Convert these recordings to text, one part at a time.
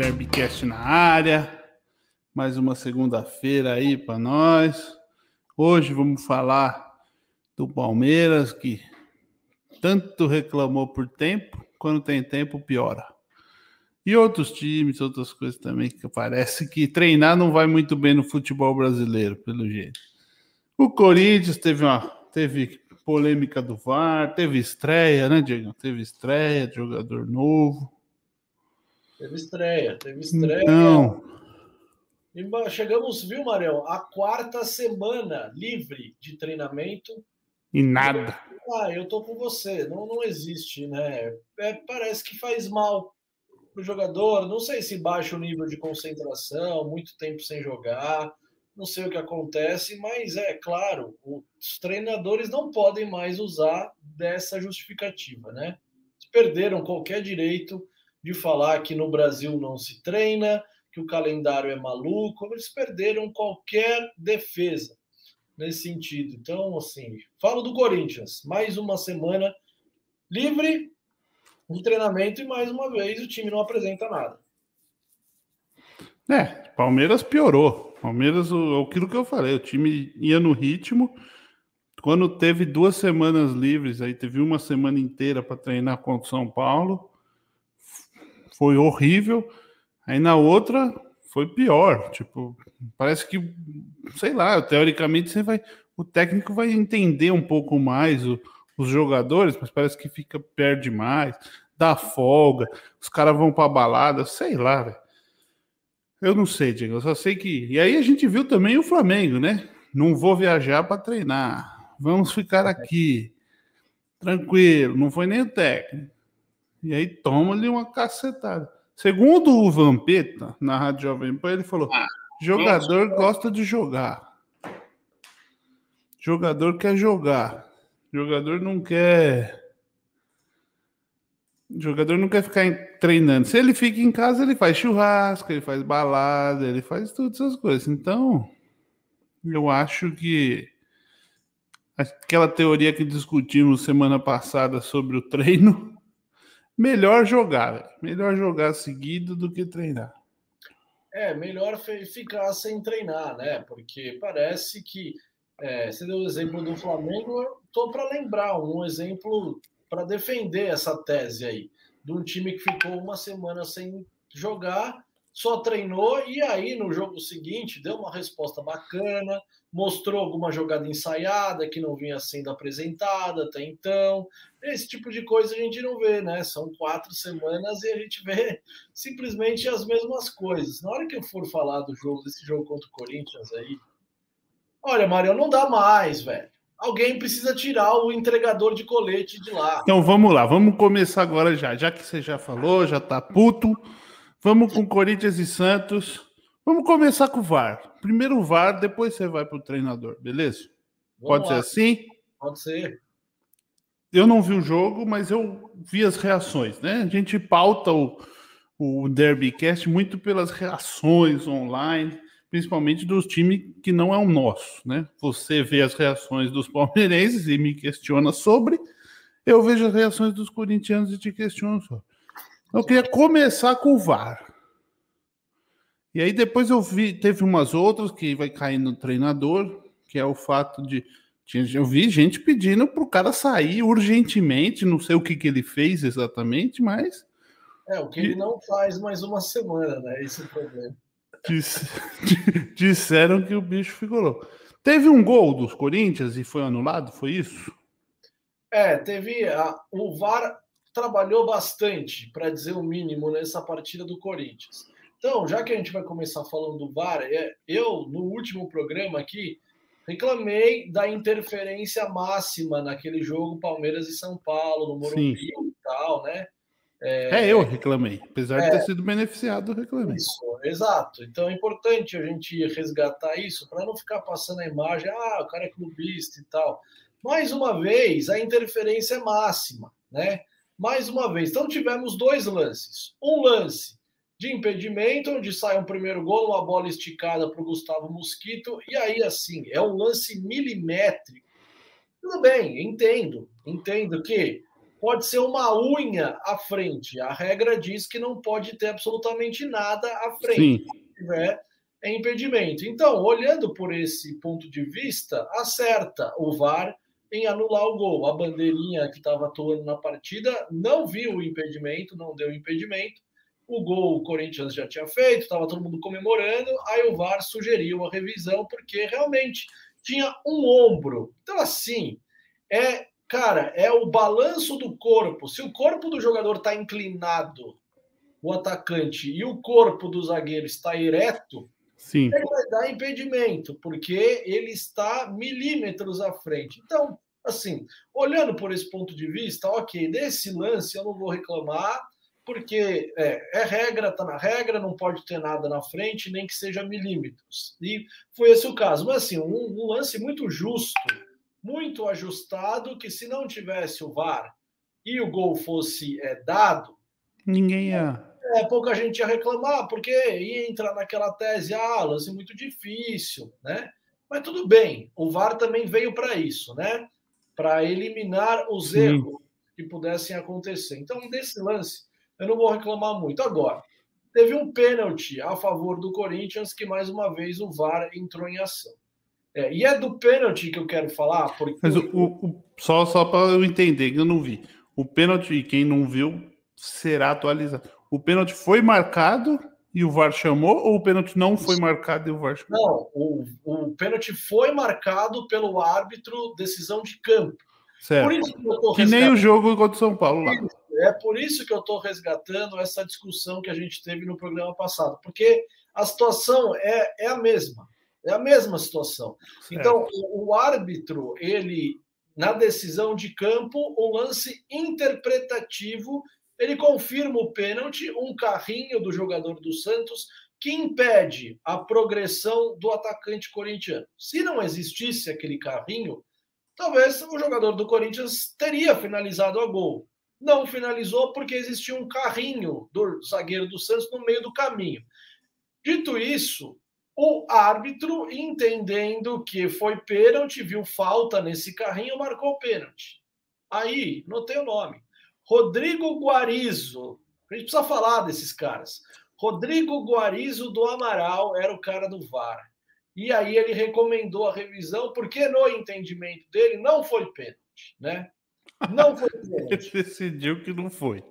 Derbycast na área. Mais uma segunda-feira aí para nós. Hoje vamos falar do Palmeiras que tanto reclamou por tempo, quando tem tempo piora. E outros times, outras coisas também que parece que treinar não vai muito bem no futebol brasileiro, pelo jeito. O Corinthians teve uma teve polêmica do VAR, teve estreia, né, Diego? Teve estreia de jogador novo. Teve estreia, teve estreia. Não. E chegamos, viu, Marião, a quarta semana livre de treinamento. E nada. Ah, eu tô com você. Não, não existe, né? É, parece que faz mal pro jogador. Não sei se baixa o nível de concentração, muito tempo sem jogar. Não sei o que acontece, mas é claro, os treinadores não podem mais usar dessa justificativa, né? Perderam qualquer direito de falar que no Brasil não se treina, que o calendário é maluco, eles perderam qualquer defesa nesse sentido. Então, assim, falo do Corinthians, mais uma semana livre de treinamento e mais uma vez o time não apresenta nada. É, Palmeiras piorou. Palmeiras, o, aquilo que eu falei, o time ia no ritmo. Quando teve duas semanas livres, aí teve uma semana inteira para treinar contra o São Paulo foi horrível. Aí na outra foi pior. Tipo, parece que, sei lá, teoricamente você vai. O técnico vai entender um pouco mais o, os jogadores, mas parece que fica perde mais, dá folga, os caras vão para balada, sei lá, velho. Eu não sei, Diego, eu só sei que. E aí a gente viu também o Flamengo, né? Não vou viajar para treinar. Vamos ficar aqui. Tranquilo, não foi nem o técnico. E aí toma-lhe uma cacetada. Segundo o Vampeta, na Rádio Jovem Pan, ele falou: ah, jogador gosta de jogar. Jogador quer jogar. Jogador não quer. Jogador não quer ficar treinando. Se ele fica em casa, ele faz churrasco, ele faz balada, ele faz todas essas coisas. Então, eu acho que aquela teoria que discutimos semana passada sobre o treino melhor jogar, melhor jogar seguido do que treinar. É, melhor ficar sem treinar, né? Porque parece que é, você deu o exemplo do Flamengo, eu tô para lembrar um exemplo para defender essa tese aí, de um time que ficou uma semana sem jogar, só treinou e aí no jogo seguinte deu uma resposta bacana, mostrou alguma jogada ensaiada que não vinha sendo apresentada até então. Esse tipo de coisa a gente não vê, né? São quatro semanas e a gente vê simplesmente as mesmas coisas. Na hora que eu for falar do jogo, desse jogo contra o Corinthians aí, olha, Mário, não dá mais, velho. Alguém precisa tirar o entregador de colete de lá. Então vamos lá, vamos começar agora já. Já que você já falou, já tá puto. Vamos com Corinthians e Santos. Vamos começar com o VAR. Primeiro o VAR, depois você vai para o treinador, beleza? Vamos Pode lá. ser assim? Pode ser. Eu não vi o jogo, mas eu vi as reações, né? A gente pauta o, o Derbycast muito pelas reações online, principalmente dos times que não é o nosso, né? Você vê as reações dos palmeirenses e me questiona sobre, eu vejo as reações dos corintianos e te questiono sobre. Eu queria começar com o VAR. E aí depois eu vi, teve umas outras que vai cair no treinador, que é o fato de eu vi gente pedindo para o cara sair urgentemente, não sei o que, que ele fez exatamente, mas. É, o que ele não faz mais uma semana, né? Esse é o problema. Disseram que o bicho ficou louco. Teve um gol dos Corinthians e foi anulado, foi isso? É, teve. A, o VAR trabalhou bastante, para dizer o mínimo, nessa partida do Corinthians. Então, já que a gente vai começar falando do VAR, é, eu, no último programa aqui, reclamei da interferência máxima naquele jogo Palmeiras e São Paulo, no Morumbi Sim. e tal, né? É, é, eu reclamei. Apesar é, de ter sido beneficiado, eu reclamei. Isso, exato. Então é importante a gente resgatar isso para não ficar passando a imagem, ah, o cara é clubista e tal. Mais uma vez, a interferência é máxima, né? mais uma vez. Então tivemos dois lances. Um lance de impedimento, onde sai um primeiro gol, uma bola esticada para o Gustavo Mosquito, e aí assim, é um lance milimétrico. Tudo bem, entendo, entendo que pode ser uma unha à frente. A regra diz que não pode ter absolutamente nada à frente. Sim. Se tiver, é impedimento. Então, olhando por esse ponto de vista, acerta o VAR em anular o gol. A bandeirinha que estava atuando na partida não viu o impedimento, não deu impedimento. O gol o Corinthians já tinha feito, estava todo mundo comemorando. Aí o VAR sugeriu a revisão, porque realmente tinha um ombro. Então, assim, é, cara, é o balanço do corpo. Se o corpo do jogador está inclinado, o atacante, e o corpo do zagueiro está ereto, Sim. ele vai dar impedimento, porque ele está milímetros à frente. Então, assim, olhando por esse ponto de vista, ok, desse lance eu não vou reclamar, porque é, é regra, está na regra, não pode ter nada na frente, nem que seja milímetros. E foi esse o caso. Mas, assim, um, um lance muito justo, muito ajustado, que se não tivesse o VAR e o gol fosse é, dado. Ninguém ia. É, pouca gente ia reclamar, porque ia entrar naquela tese, ah, lance muito difícil, né? Mas tudo bem, o VAR também veio para isso, né? Para eliminar os Sim. erros que pudessem acontecer. Então, desse lance, eu não vou reclamar muito. Agora, teve um pênalti a favor do Corinthians que mais uma vez o VAR entrou em ação. É, e é do pênalti que eu quero falar, porque. Mas o, o, só, só para eu entender, que eu não vi. O pênalti, quem não viu, será atualizado. O pênalti foi marcado e o VAR chamou, ou o pênalti não foi marcado e o VAR chamou? Não, o, o pênalti foi marcado pelo árbitro, decisão de campo. Certo. que, que nem o jogo contra o São Paulo lá. É por isso que eu estou resgatando essa discussão que a gente teve no programa passado, porque a situação é, é a mesma, é a mesma situação. Então, o, o árbitro, ele, na decisão de campo, um lance interpretativo, ele confirma o pênalti, um carrinho do jogador do Santos que impede a progressão do atacante corintiano. Se não existisse aquele carrinho, talvez o jogador do Corinthians teria finalizado a gol não finalizou porque existia um carrinho do zagueiro do Santos no meio do caminho. Dito isso, o árbitro, entendendo que foi pênalti, viu falta nesse carrinho, marcou pênalti. Aí, notei o nome. Rodrigo Guarizo. A gente precisa falar desses caras. Rodrigo Guarizo do Amaral era o cara do VAR. E aí ele recomendou a revisão, porque no entendimento dele não foi pênalti, né? Não foi Ele decidiu que não foi.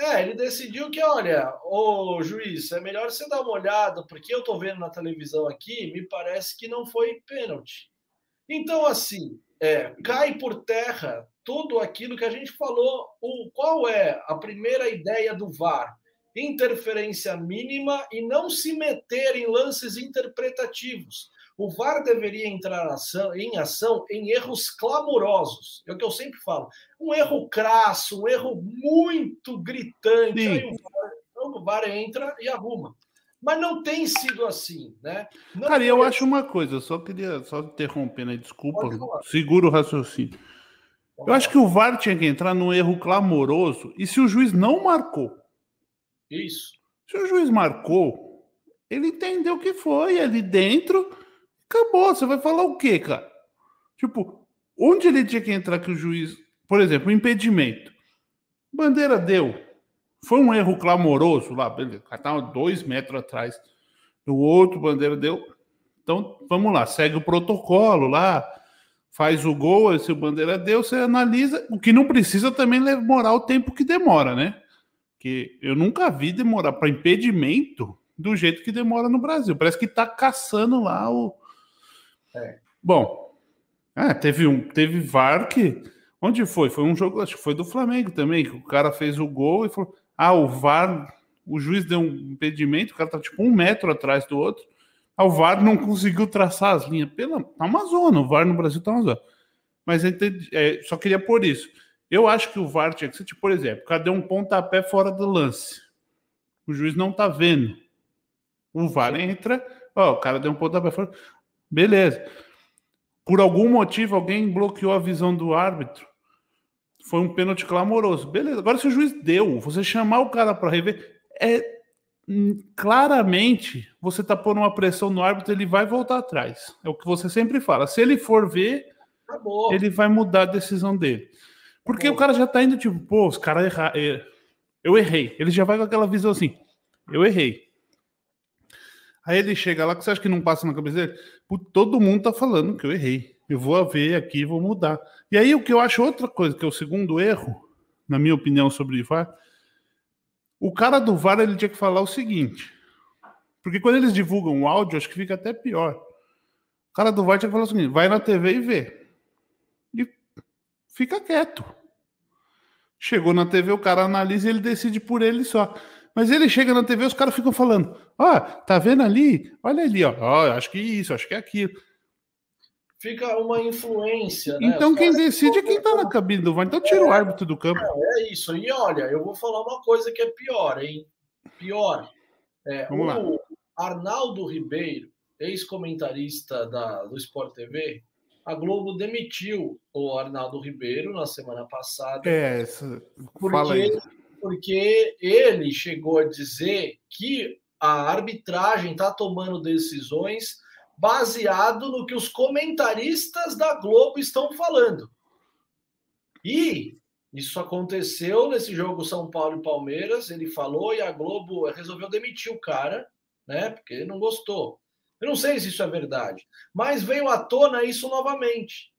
É, ele decidiu que, olha, o juiz, é melhor você dar uma olhada, porque eu tô vendo na televisão aqui, me parece que não foi pênalti. Então, assim, é, cai por terra tudo aquilo que a gente falou. O, qual é a primeira ideia do VAR? Interferência mínima e não se meter em lances interpretativos. O VAR deveria entrar em ação em erros clamorosos. É o que eu sempre falo. Um erro crasso, um erro muito gritante. Aí o VAR, então o VAR entra e arruma. Mas não tem sido assim, né? Não Cara, eu acho uma coisa, eu só queria só interromper, né? Desculpa, segura o raciocínio. Eu acho que o VAR tinha que entrar num erro clamoroso. E se o juiz não marcou? Isso. Se o juiz marcou, ele entendeu que foi ali dentro Acabou, você vai falar o quê, cara? Tipo, onde ele tinha que entrar que o juiz, por exemplo, impedimento. Bandeira deu. Foi um erro clamoroso lá, beleza. O cara tava dois metros atrás do outro, bandeira deu. Então, vamos lá, segue o protocolo lá, faz o gol, se o bandeira deu, você analisa. O que não precisa também demorar o tempo que demora, né? Que eu nunca vi demorar para impedimento do jeito que demora no Brasil. Parece que tá caçando lá o, Bom, é, teve um, teve VAR que. Onde foi? Foi um jogo, acho que foi do Flamengo também, que o cara fez o gol e falou: ah, o VAR, o juiz deu um impedimento, o cara tá tipo um metro atrás do outro. Ah, o VAR não conseguiu traçar as linhas. Pela, tá uma zona, o VAR no Brasil tá uma zona. Mas entendi, é, só queria por isso. Eu acho que o VAR tinha que ser, tipo, por exemplo, cadê um pontapé fora do lance? O juiz não tá vendo. O VAR entra, ó, o cara deu um pontapé fora. Beleza. Por algum motivo, alguém bloqueou a visão do árbitro. Foi um pênalti clamoroso. Beleza. Agora, se o juiz deu, você chamar o cara para rever, é hum, claramente você está pondo uma pressão no árbitro, ele vai voltar atrás. É o que você sempre fala. Se ele for ver, Acabou. ele vai mudar a decisão dele. Porque pô. o cara já tá indo tipo, pô, os caras erraram. É, eu errei. Ele já vai com aquela visão assim, eu errei. Aí ele chega lá, que você acha que não passa na cabeça dele? Todo mundo tá falando que eu errei. Eu vou ver aqui, vou mudar. E aí o que eu acho outra coisa, que é o segundo erro, na minha opinião sobre o VAR, o cara do VAR ele tinha que falar o seguinte, porque quando eles divulgam o áudio, acho que fica até pior. O cara do VAR tinha que falar o seguinte, vai na TV e vê. E fica quieto. Chegou na TV, o cara analisa e ele decide por ele só. Mas ele chega na TV, os caras ficam falando: Ó, oh, tá vendo ali? Olha ali, ó. Oh, acho que isso, acho que é aquilo fica uma influência. Né? Então quem decide é quem está na cabine do VAR. Então tira é, o árbitro do campo. É, é, isso. E olha, eu vou falar uma coisa que é pior, hein? Pior. É, Vamos o lá. Arnaldo Ribeiro, ex-comentarista da, do Sport TV, a Globo demitiu o Arnaldo Ribeiro na semana passada. É, essa... porque, porque ele chegou a dizer que a arbitragem está tomando decisões baseado no que os comentaristas da Globo estão falando. E isso aconteceu nesse jogo São Paulo e Palmeiras. Ele falou e a Globo resolveu demitir o cara, né? Porque ele não gostou. Eu não sei se isso é verdade, mas veio à tona isso novamente.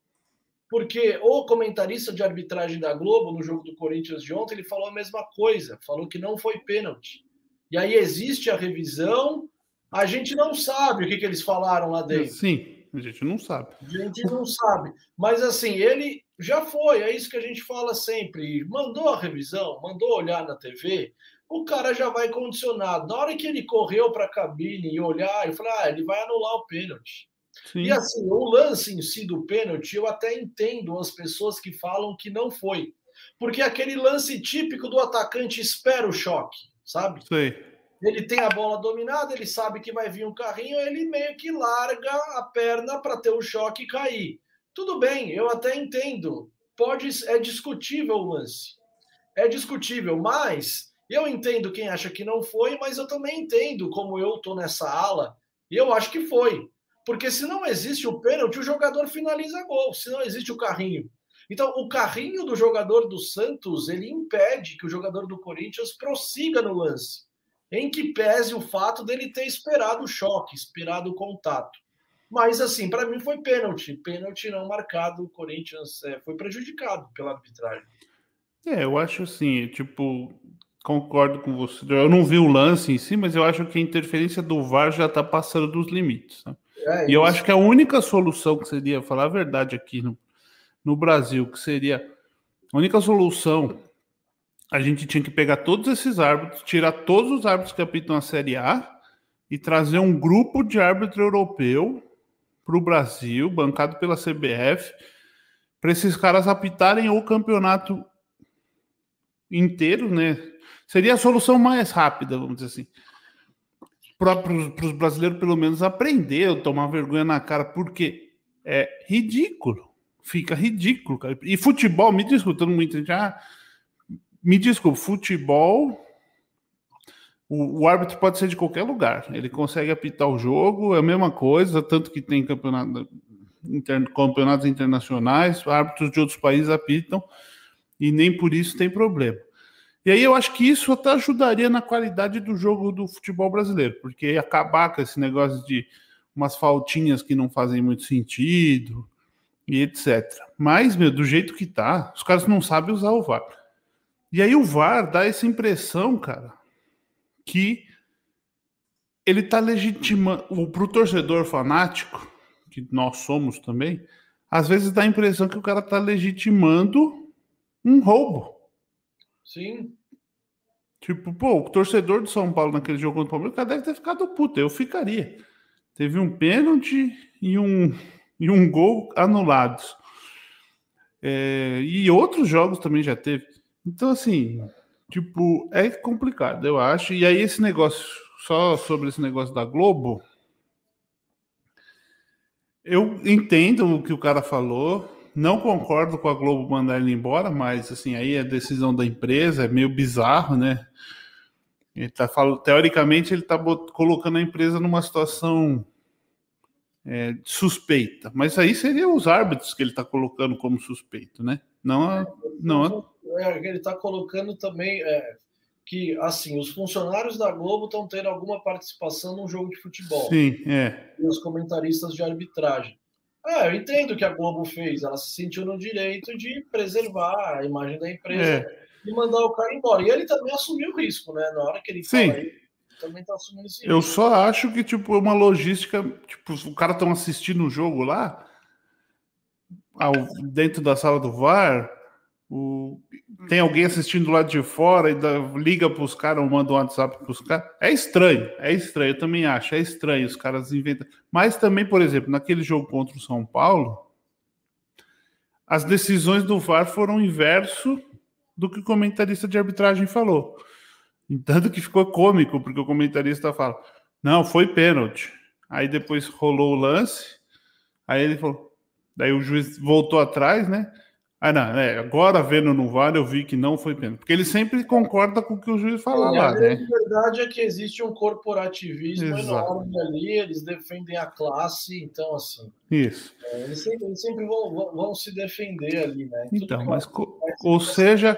Porque o comentarista de arbitragem da Globo no jogo do Corinthians de ontem, ele falou a mesma coisa, falou que não foi pênalti. E aí existe a revisão, a gente não sabe o que, que eles falaram lá dentro. Sim, a gente não sabe. A gente não sabe. Mas assim, ele já foi, é isso que a gente fala sempre. Mandou a revisão, mandou olhar na TV, o cara já vai condicionado. Na hora que ele correu para a cabine e olhar, eu falei, ah, ele vai anular o pênalti. Sim. E assim, o lance em si do pênalti, eu até entendo as pessoas que falam que não foi. Porque é aquele lance típico do atacante espera o choque, sabe? Sei ele tem a bola dominada, ele sabe que vai vir um carrinho, ele meio que larga a perna para ter o choque e cair. Tudo bem, eu até entendo. Pode é discutível o lance. É discutível, mas eu entendo quem acha que não foi, mas eu também entendo como eu tô nessa ala, e eu acho que foi. Porque se não existe o pênalti, o jogador finaliza gol, se não existe o carrinho. Então, o carrinho do jogador do Santos, ele impede que o jogador do Corinthians prossiga no lance em que pese o fato dele ter esperado o choque, esperado o contato. Mas, assim, para mim foi pênalti. Pênalti não marcado, o Corinthians é, foi prejudicado pela arbitragem. É, eu acho assim, tipo, concordo com você. Eu não vi o lance em si, mas eu acho que a interferência do VAR já está passando dos limites. Né? É, e eu acho que a única solução que seria, falar a verdade aqui no, no Brasil, que seria a única solução a gente tinha que pegar todos esses árbitros, tirar todos os árbitros que apitam a Série A e trazer um grupo de árbitro europeu para o Brasil, bancado pela CBF, para esses caras apitarem o campeonato inteiro, né? Seria a solução mais rápida, vamos dizer assim. Para os brasileiros, pelo menos, aprender, tomar vergonha na cara, porque é ridículo. Fica ridículo, cara. E futebol, me desculpa, muito já. Me desculpe, futebol. O, o, árbitro pode ser de qualquer lugar. Ele consegue apitar o jogo, é a mesma coisa, tanto que tem campeonato, inter, campeonatos internacionais, árbitros de outros países apitam e nem por isso tem problema. E aí eu acho que isso até ajudaria na qualidade do jogo do futebol brasileiro, porque acabar com esse negócio de umas faltinhas que não fazem muito sentido e etc. Mas, meu, do jeito que tá, os caras não sabem usar o VAR. E aí o VAR dá essa impressão, cara, que ele tá legitimando para o torcedor fanático, que nós somos também, às vezes dá a impressão que o cara tá legitimando um roubo. Sim. Tipo, pô, o torcedor do São Paulo naquele jogo contra o Palmeiras, deve ter ficado puto. Eu ficaria. Teve um pênalti e um, e um gol anulados. É, e outros jogos também já teve. Então, assim, tipo, é complicado, eu acho. E aí, esse negócio, só sobre esse negócio da Globo, eu entendo o que o cara falou. Não concordo com a Globo mandar ele embora, mas assim, aí é decisão da empresa, é meio bizarro, né? Ele tá falando, teoricamente, ele tá colocando a empresa numa situação é, suspeita. Mas aí seria os árbitros que ele está colocando como suspeito, né? Não, a, não a... é, ele está colocando também é, que assim os funcionários da Globo estão tendo alguma participação num jogo de futebol. Sim, é. E os comentaristas de arbitragem. É, eu entendo que a Globo fez. Ela se sentiu no direito de preservar a imagem da empresa é. e mandar o cara embora. E ele também assumiu o risco, né? Na hora que ele Sim. fala aí, também tá assumindo esse Eu só acho que, tipo, uma logística, tipo, o cara estão assistindo o jogo lá, ao, dentro da sala do VAR, o, tem alguém assistindo lá de fora e dá, liga para os caras ou manda um WhatsApp para os caras. É estranho, é estranho, eu também acho, é estranho, os caras inventam. Mas também, por exemplo, naquele jogo contra o São Paulo, as decisões do VAR foram inverso do que o comentarista de arbitragem falou. Tanto que ficou cômico, porque o comentarista fala: não, foi pênalti. Aí depois rolou o lance, aí ele falou. Daí o juiz voltou atrás, né? Ah, não, é, agora vendo no VAR eu vi que não foi pênalti. Porque ele sempre concorda com o que o juiz fala é, lá, né? A verdade é que existe um corporativismo Exato. enorme ali, eles defendem a classe, então assim. Isso. É, eles sempre, eles sempre vão, vão, vão, se defender ali, né? Então, mas, ou seja,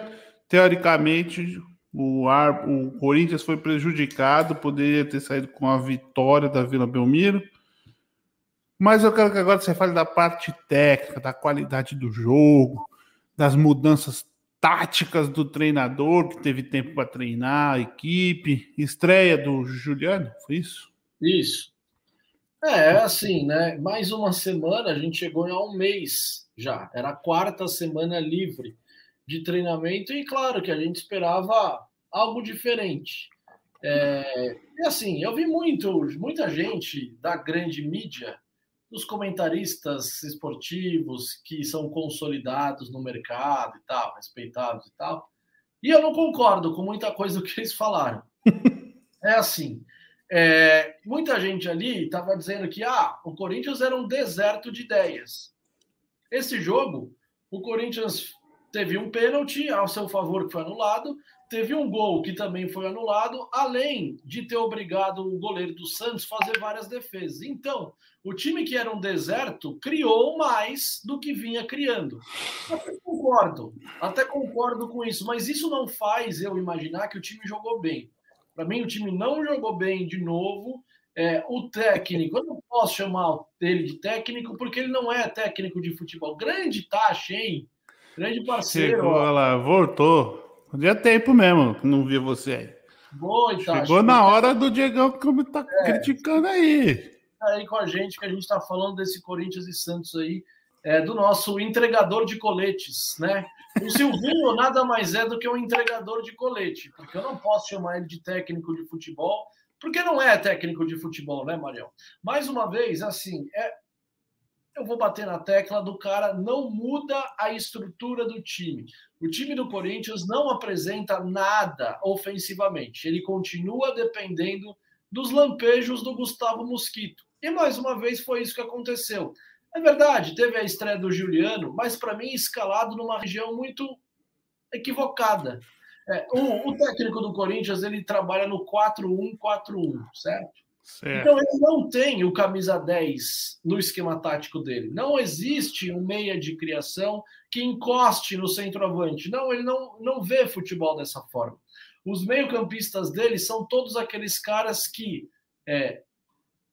teoricamente, o, Ar, o Corinthians foi prejudicado, poderia ter saído com a vitória da Vila Belmiro. Mas eu quero que agora você fale da parte técnica, da qualidade do jogo, das mudanças táticas do treinador, que teve tempo para treinar a equipe, estreia do Juliano, foi isso? Isso. É, assim, né? Mais uma semana, a gente chegou a um mês já. Era a quarta semana livre de treinamento e claro que a gente esperava algo diferente. É, e assim, eu vi muito, muita gente da grande mídia, dos comentaristas esportivos que são consolidados no mercado e tal, respeitados e tal, e eu não concordo com muita coisa do que eles falaram. É assim, é, muita gente ali estava dizendo que ah, o Corinthians era um deserto de ideias. Esse jogo, o Corinthians teve um pênalti ao seu favor que foi anulado, teve um gol que também foi anulado, além de ter obrigado o goleiro do Santos a fazer várias defesas. Então, o time que era um deserto criou mais do que vinha criando. Até concordo, até concordo com isso, mas isso não faz eu imaginar que o time jogou bem. Para mim, o time não jogou bem de novo. É, o técnico, eu não posso chamar ele de técnico porque ele não é técnico de futebol. Grande taxa, hein? Grande parceiro. Chegou ó. lá, voltou. Fazia tempo mesmo que não via você aí. Boa, então, Chegou na hora do Diegão que tá é, criticando aí. Tá aí com a gente, que a gente está falando desse Corinthians e Santos aí, é, do nosso entregador de coletes, né? O Silvinho nada mais é do que um entregador de colete, porque eu não posso chamar ele de técnico de futebol, porque não é técnico de futebol, né, Marião? Mais uma vez, assim, é, eu vou bater na tecla do cara, não muda a estrutura do time. O time do Corinthians não apresenta nada ofensivamente. Ele continua dependendo dos lampejos do Gustavo Mosquito. E mais uma vez foi isso que aconteceu. É verdade, teve a estreia do Juliano, mas para mim escalado numa região muito equivocada. É, o, o técnico do Corinthians ele trabalha no 4-1-4-1, certo? Certo. Então ele não tem o camisa 10 no esquema tático dele. Não existe um meia de criação que encoste no centroavante. Não, ele não, não vê futebol dessa forma. Os meio-campistas dele são todos aqueles caras que é,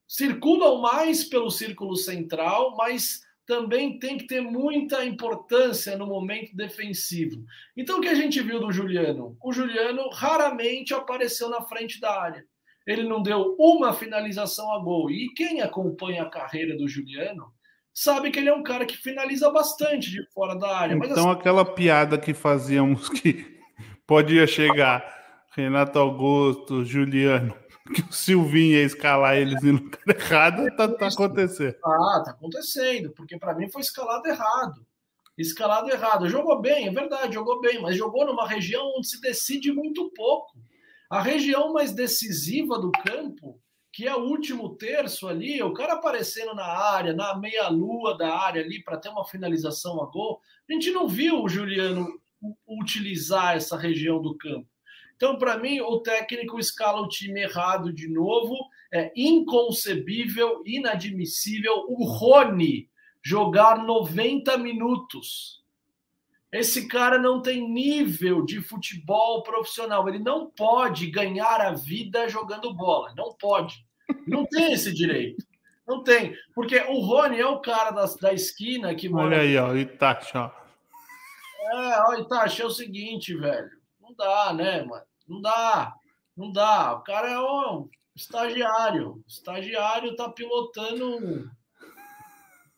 circulam mais pelo círculo central, mas também tem que ter muita importância no momento defensivo. Então, o que a gente viu do Juliano? O Juliano raramente apareceu na frente da área ele não deu uma finalização a gol. E quem acompanha a carreira do Juliano sabe que ele é um cara que finaliza bastante de fora da área. Então, assim... aquela piada que fazíamos que podia chegar Renato Augusto, Juliano, que o Silvinho ia escalar eles no lugar errado, tá, tá acontecendo. Ah, tá acontecendo, porque para mim foi escalado errado. Escalado errado. Jogou bem, é verdade, jogou bem, mas jogou numa região onde se decide muito pouco. A região mais decisiva do campo, que é o último terço ali, o cara aparecendo na área, na meia-lua da área ali, para ter uma finalização a gol, a gente não viu o Juliano utilizar essa região do campo. Então, para mim, o técnico escala o time errado de novo É inconcebível, inadmissível o Rony jogar 90 minutos. Esse cara não tem nível de futebol profissional. Ele não pode ganhar a vida jogando bola. Não pode. Não tem esse direito. Não tem. Porque o Rony é o cara da, da esquina que Olha aí, ó, Itachi, ó. É, ó, Itachi, é o seguinte, velho. Não dá, né, mano? Não dá. Não dá. O cara é um estagiário. O estagiário tá pilotando.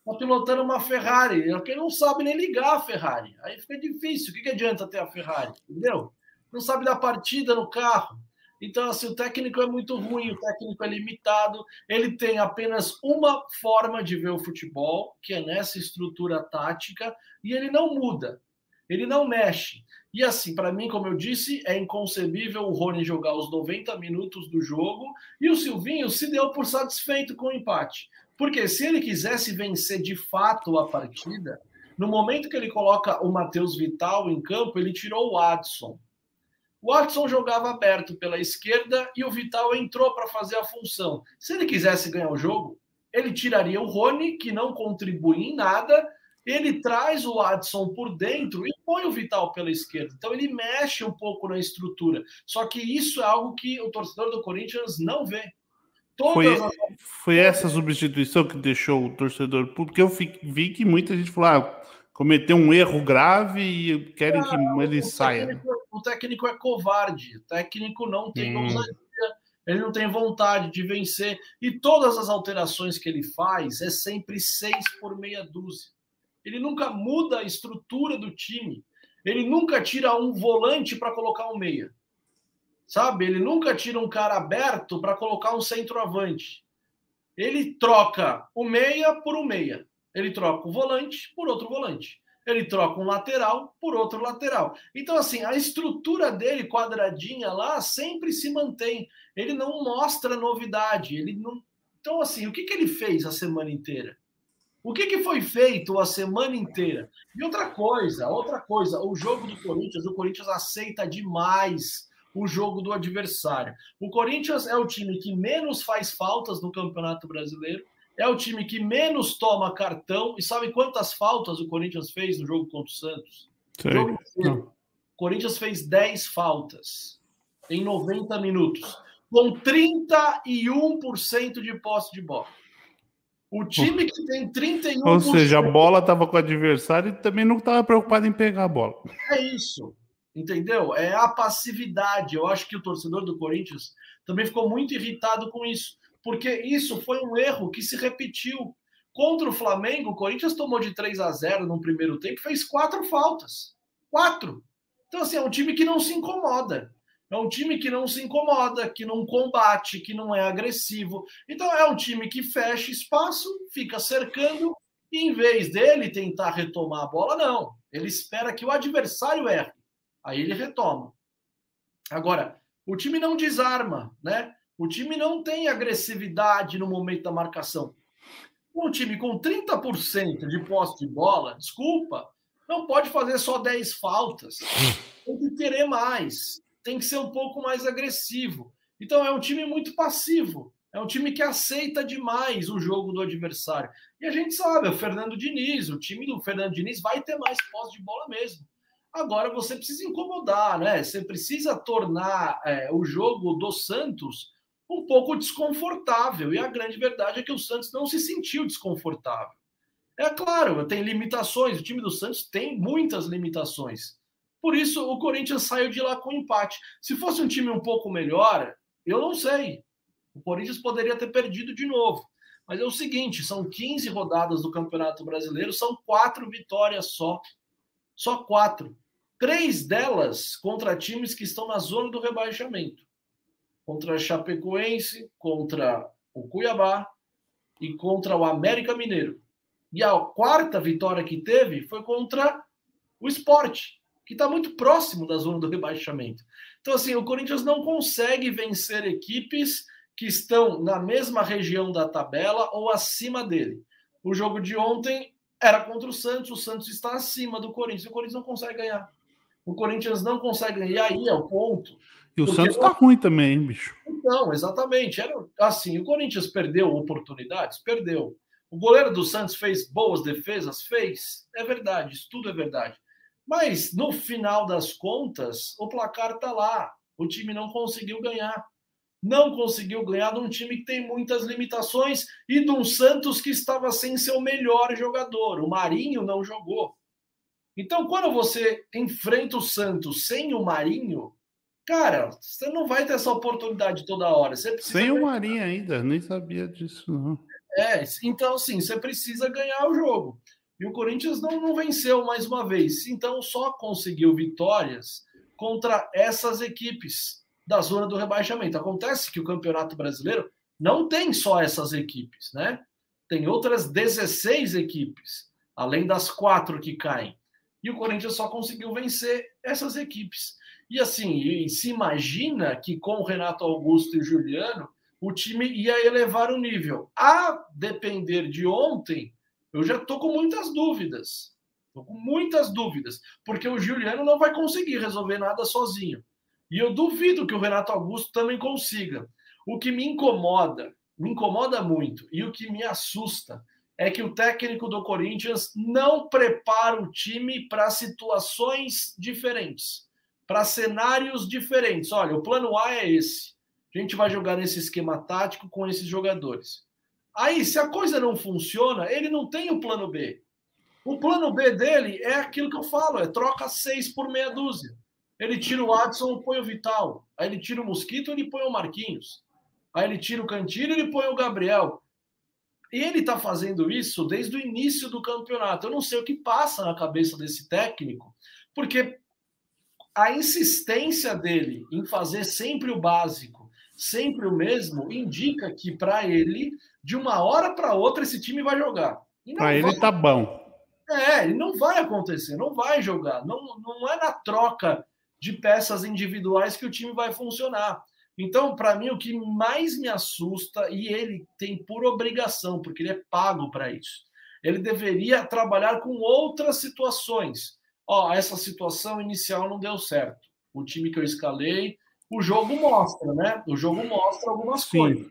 Tá pilotando uma Ferrari. Porque não sabe nem ligar a Ferrari. Aí fica difícil. O que, que adianta ter a Ferrari? Entendeu? Não sabe dar partida no carro. Então, assim, o técnico é muito ruim, o técnico é limitado, ele tem apenas uma forma de ver o futebol, que é nessa estrutura tática, e ele não muda, ele não mexe. E assim, para mim, como eu disse, é inconcebível o Rony jogar os 90 minutos do jogo e o Silvinho se deu por satisfeito com o empate. Porque se ele quisesse vencer de fato a partida, no momento que ele coloca o Matheus Vital em campo, ele tirou o Adson. O Watson jogava aberto pela esquerda e o Vital entrou para fazer a função. Se ele quisesse ganhar o jogo, ele tiraria o Rony, que não contribui em nada, ele traz o Watson por dentro e põe o Vital pela esquerda. Então ele mexe um pouco na estrutura. Só que isso é algo que o torcedor do Corinthians não vê. Foi, as... foi essa substituição que deixou o torcedor, porque eu vi que muita gente falou: ah, cometeu um erro grave e querem que ele saia. Técnico, o técnico é covarde, o técnico não tem hum. ousadia, ele não tem vontade de vencer. E todas as alterações que ele faz é sempre seis por meia dúzia. Ele nunca muda a estrutura do time. Ele nunca tira um volante para colocar um meia. Sabe? Ele nunca tira um cara aberto para colocar um centroavante. Ele troca o meia por um meia. Ele troca o volante por outro volante. Ele troca um lateral por outro lateral. Então, assim, a estrutura dele quadradinha lá sempre se mantém. Ele não mostra novidade. Ele não. Então, assim, o que, que ele fez a semana inteira? O que, que foi feito a semana inteira? E outra coisa, outra coisa, o jogo do Corinthians, o Corinthians aceita demais o jogo do adversário. O Corinthians é o time que menos faz faltas no Campeonato Brasileiro é o time que menos toma cartão. E sabe quantas faltas o Corinthians fez no jogo contra o Santos? O Corinthians fez 10 faltas em 90 minutos, com 31% de posse de bola. O time que tem 31%. Ou seja, a bola estava com o adversário e também não estava preocupado em pegar a bola. É isso. Entendeu? É a passividade. Eu acho que o torcedor do Corinthians também ficou muito irritado com isso porque isso foi um erro que se repetiu. Contra o Flamengo, o Corinthians tomou de 3 a 0 no primeiro tempo, fez quatro faltas. Quatro. Então, assim, é um time que não se incomoda. É um time que não se incomoda, que não combate, que não é agressivo. Então, é um time que fecha espaço, fica cercando, e em vez dele tentar retomar a bola, não. Ele espera que o adversário erre. Aí ele retoma. Agora, o time não desarma, né? O time não tem agressividade no momento da marcação. Um time com 30% de posse de bola, desculpa, não pode fazer só 10 faltas. Tem que querer mais. Tem que ser um pouco mais agressivo. Então é um time muito passivo. É um time que aceita demais o jogo do adversário. E a gente sabe, o Fernando Diniz, o time do Fernando Diniz vai ter mais posse de bola mesmo. Agora você precisa incomodar, né? Você precisa tornar é, o jogo do Santos um pouco desconfortável. E a grande verdade é que o Santos não se sentiu desconfortável. É claro, tem limitações, o time do Santos tem muitas limitações. Por isso, o Corinthians saiu de lá com empate. Se fosse um time um pouco melhor, eu não sei. O Corinthians poderia ter perdido de novo. Mas é o seguinte: são 15 rodadas do Campeonato Brasileiro, são quatro vitórias só. Só quatro. Três delas contra times que estão na zona do rebaixamento contra a Chapecoense, contra o Cuiabá e contra o América Mineiro. E a quarta vitória que teve foi contra o Esporte, que está muito próximo da zona do rebaixamento. Então, assim, o Corinthians não consegue vencer equipes que estão na mesma região da tabela ou acima dele. O jogo de ontem era contra o Santos, o Santos está acima do Corinthians, e o Corinthians não consegue ganhar. O Corinthians não consegue ganhar, e aí é o ponto. E o Santos tá ruim também, hein, bicho? Não, exatamente. Era assim, o Corinthians perdeu oportunidades, perdeu. O goleiro do Santos fez boas defesas, fez. É verdade, isso tudo é verdade. Mas no final das contas, o placar está lá. O time não conseguiu ganhar. Não conseguiu ganhar de um time que tem muitas limitações e de um Santos que estava sem seu melhor jogador. O Marinho não jogou. Então, quando você enfrenta o Santos sem o Marinho, cara, você não vai ter essa oportunidade toda hora. sem o Marinho ainda, nem sabia disso, não. É, então, sim, você precisa ganhar o jogo. E o Corinthians não, não venceu mais uma vez. Então, só conseguiu vitórias contra essas equipes da zona do rebaixamento. Acontece que o Campeonato Brasileiro não tem só essas equipes, né? Tem outras 16 equipes, além das quatro que caem. E o Corinthians só conseguiu vencer essas equipes. E assim, e se imagina que com o Renato Augusto e o Juliano, o time ia elevar o nível. A depender de ontem, eu já estou com muitas dúvidas. Estou com muitas dúvidas, porque o Juliano não vai conseguir resolver nada sozinho. E eu duvido que o Renato Augusto também consiga. O que me incomoda, me incomoda muito, e o que me assusta é que o técnico do Corinthians não prepara o time para situações diferentes, para cenários diferentes. Olha, o plano A é esse. A gente vai jogar nesse esquema tático com esses jogadores. Aí, se a coisa não funciona, ele não tem o plano B. O plano B dele é aquilo que eu falo: é troca seis por meia dúzia. Ele tira o Adson, põe o Vital. Aí ele tira o Mosquito, ele põe o Marquinhos. Aí ele tira o Cantilho, ele põe o Gabriel. E ele está fazendo isso desde o início do campeonato. Eu não sei o que passa na cabeça desse técnico, porque a insistência dele em fazer sempre o básico, sempre o mesmo, indica que para ele de uma hora para outra esse time vai jogar. Para ele tá bom. É, não vai acontecer, não vai jogar. Não, não é na troca de peças individuais que o time vai funcionar. Então, para mim, o que mais me assusta, e ele tem por obrigação, porque ele é pago para isso, ele deveria trabalhar com outras situações. Ó, essa situação inicial não deu certo. O time que eu escalei, o jogo mostra, né? O jogo mostra algumas Sim. coisas.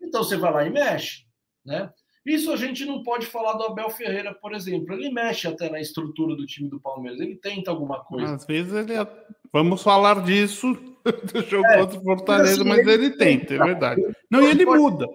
Então você vai lá e mexe, né? Isso a gente não pode falar do Abel Ferreira, por exemplo. Ele mexe até na estrutura do time do Palmeiras, ele tenta alguma coisa. Às vezes ele. Vamos falar disso jogo é, contra o Fortaleza, assim, mas ele, ele tenta, tenta, é verdade. Não, e ele pode... muda.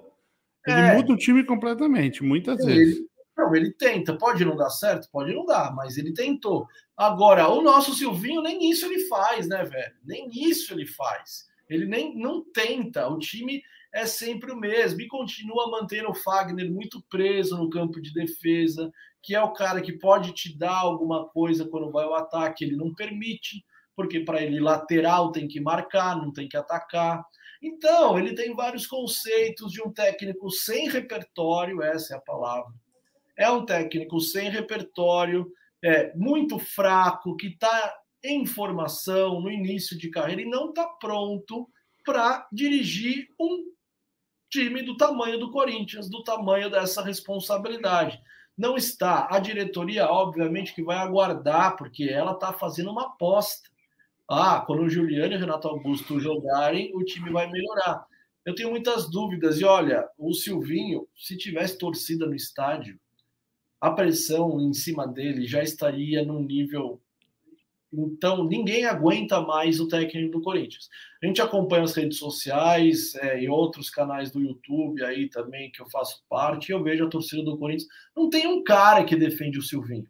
Ele é. muda o time completamente, muitas ele, vezes. Não, ele tenta. Pode não dar certo? Pode não dar, mas ele tentou. Agora, o nosso Silvinho, nem isso ele faz, né, velho? Nem isso ele faz. Ele nem não tenta. O time é sempre o mesmo e continua mantendo o Fagner muito preso no campo de defesa, que é o cara que pode te dar alguma coisa quando vai ao ataque, ele não permite, porque para ele lateral tem que marcar, não tem que atacar. Então, ele tem vários conceitos de um técnico sem repertório, essa é a palavra. É um técnico sem repertório, é muito fraco, que está em formação, no início de carreira, e não está pronto para dirigir um time do tamanho do Corinthians, do tamanho dessa responsabilidade. Não está. A diretoria, obviamente, que vai aguardar, porque ela está fazendo uma aposta. Ah, quando o Juliano e o Renato Augusto jogarem, o time vai melhorar. Eu tenho muitas dúvidas. E olha, o Silvinho, se tivesse torcida no estádio, a pressão em cima dele já estaria num nível então, ninguém aguenta mais o técnico do Corinthians. A gente acompanha as redes sociais é, e outros canais do YouTube aí também que eu faço parte, e eu vejo a torcida do Corinthians. Não tem um cara que defende o Silvinho.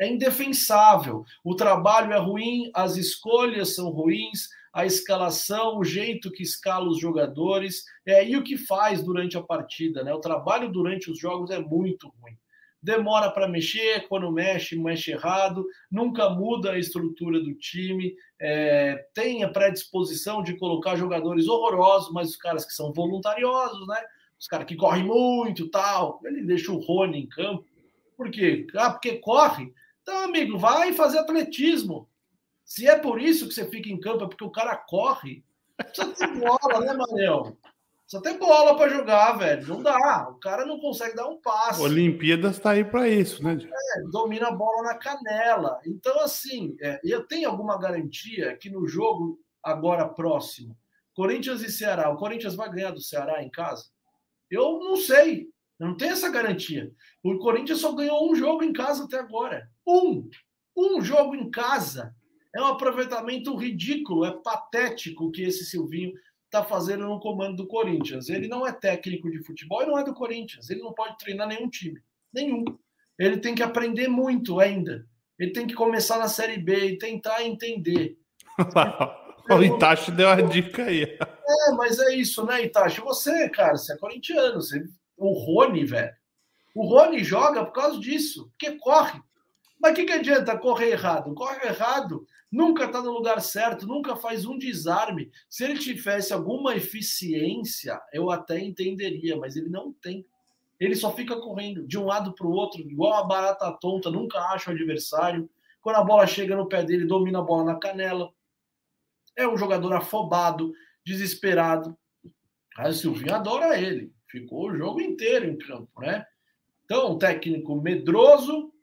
É indefensável. O trabalho é ruim, as escolhas são ruins, a escalação, o jeito que escala os jogadores, é, e o que faz durante a partida. Né? O trabalho durante os jogos é muito ruim demora para mexer, quando mexe, mexe errado, nunca muda a estrutura do time, é, tem a predisposição de colocar jogadores horrorosos, mas os caras que são voluntariosos, né? Os caras que correm muito tal. Ele deixa o Rony em campo. Por quê? Ah, porque corre. Então, amigo, vai fazer atletismo. Se é por isso que você fica em campo, é porque o cara corre. Precisa ter bola, né, Manel? Só tem bola para jogar, velho. Não dá. O cara não consegue dar um passe. Olimpíadas está aí para isso, né? É, domina a bola na canela. Então, assim, é, eu tenho alguma garantia que no jogo agora próximo Corinthians e Ceará. O Corinthians vai ganhar do Ceará em casa? Eu não sei. Eu não tenho essa garantia. O Corinthians só ganhou um jogo em casa até agora. Um. Um jogo em casa. É um aproveitamento ridículo, é patético que esse Silvinho está fazendo no comando do Corinthians. Ele não é técnico de futebol e não é do Corinthians. Ele não pode treinar nenhum time. Nenhum. Ele tem que aprender muito ainda. Ele tem que começar na Série B e tentar entender. o Itachi deu a dica aí. É, mas é isso, né, Itachi? Você, cara, você é corintiano. Você... O Rony, velho. O Rony joga por causa disso, porque corre. Mas o que, que adianta correr errado? Corre errado, nunca está no lugar certo, nunca faz um desarme. Se ele tivesse alguma eficiência, eu até entenderia, mas ele não tem. Ele só fica correndo de um lado para o outro, igual uma barata tonta, nunca acha o adversário. Quando a bola chega no pé dele, domina a bola na canela. É um jogador afobado, desesperado. A Silvinho adora ele. Ficou o jogo inteiro em campo, né? Então, um técnico medroso,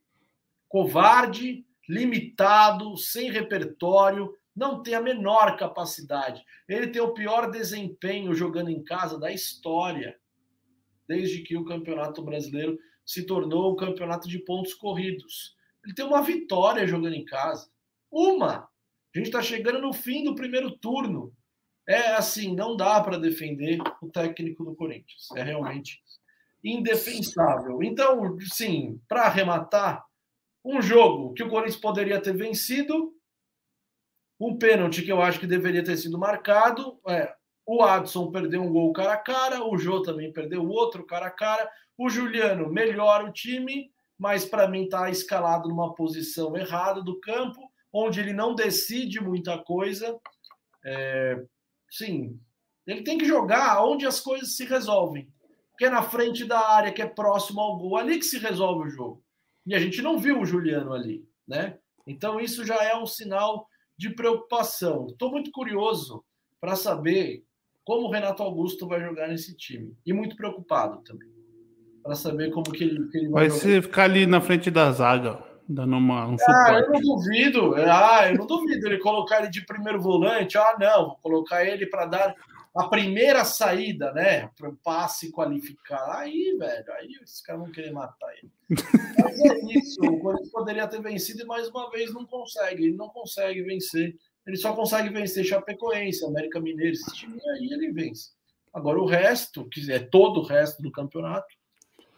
covarde, limitado, sem repertório, não tem a menor capacidade. Ele tem o pior desempenho jogando em casa da história, desde que o Campeonato Brasileiro se tornou um campeonato de pontos corridos. Ele tem uma vitória jogando em casa. Uma! A gente está chegando no fim do primeiro turno. É assim, não dá para defender o técnico do Corinthians. É realmente indefensável. Então, sim, para arrematar, um jogo que o Corinthians poderia ter vencido, um pênalti que eu acho que deveria ter sido marcado. É, o Adson perdeu um gol cara a cara, o Jô também perdeu outro cara a cara. O Juliano melhora o time, mas para mim está escalado numa posição errada do campo, onde ele não decide muita coisa. É, sim, ele tem que jogar onde as coisas se resolvem. Que é na frente da área, que é próximo ao gol, ali que se resolve o jogo. E a gente não viu o Juliano ali, né? Então isso já é um sinal de preocupação. Estou muito curioso para saber como o Renato Augusto vai jogar nesse time. E muito preocupado também. Para saber como que ele, que ele vai, vai ser ficar ali na frente da zaga, dando uma, um Ah, eu não duvido. Ah, eu não duvido ele colocar ele de primeiro volante. Ah, não, vou colocar ele para dar a primeira saída, né? Para o passe qualificar. Aí, velho, aí esses caras vão querer matar ele. Mas é isso. O Corinthians poderia ter vencido e mais uma vez não consegue. Ele não consegue vencer. Ele só consegue vencer Chapecoense, América Mineiro, esse time aí ele vence. Agora o resto, que é todo o resto do campeonato,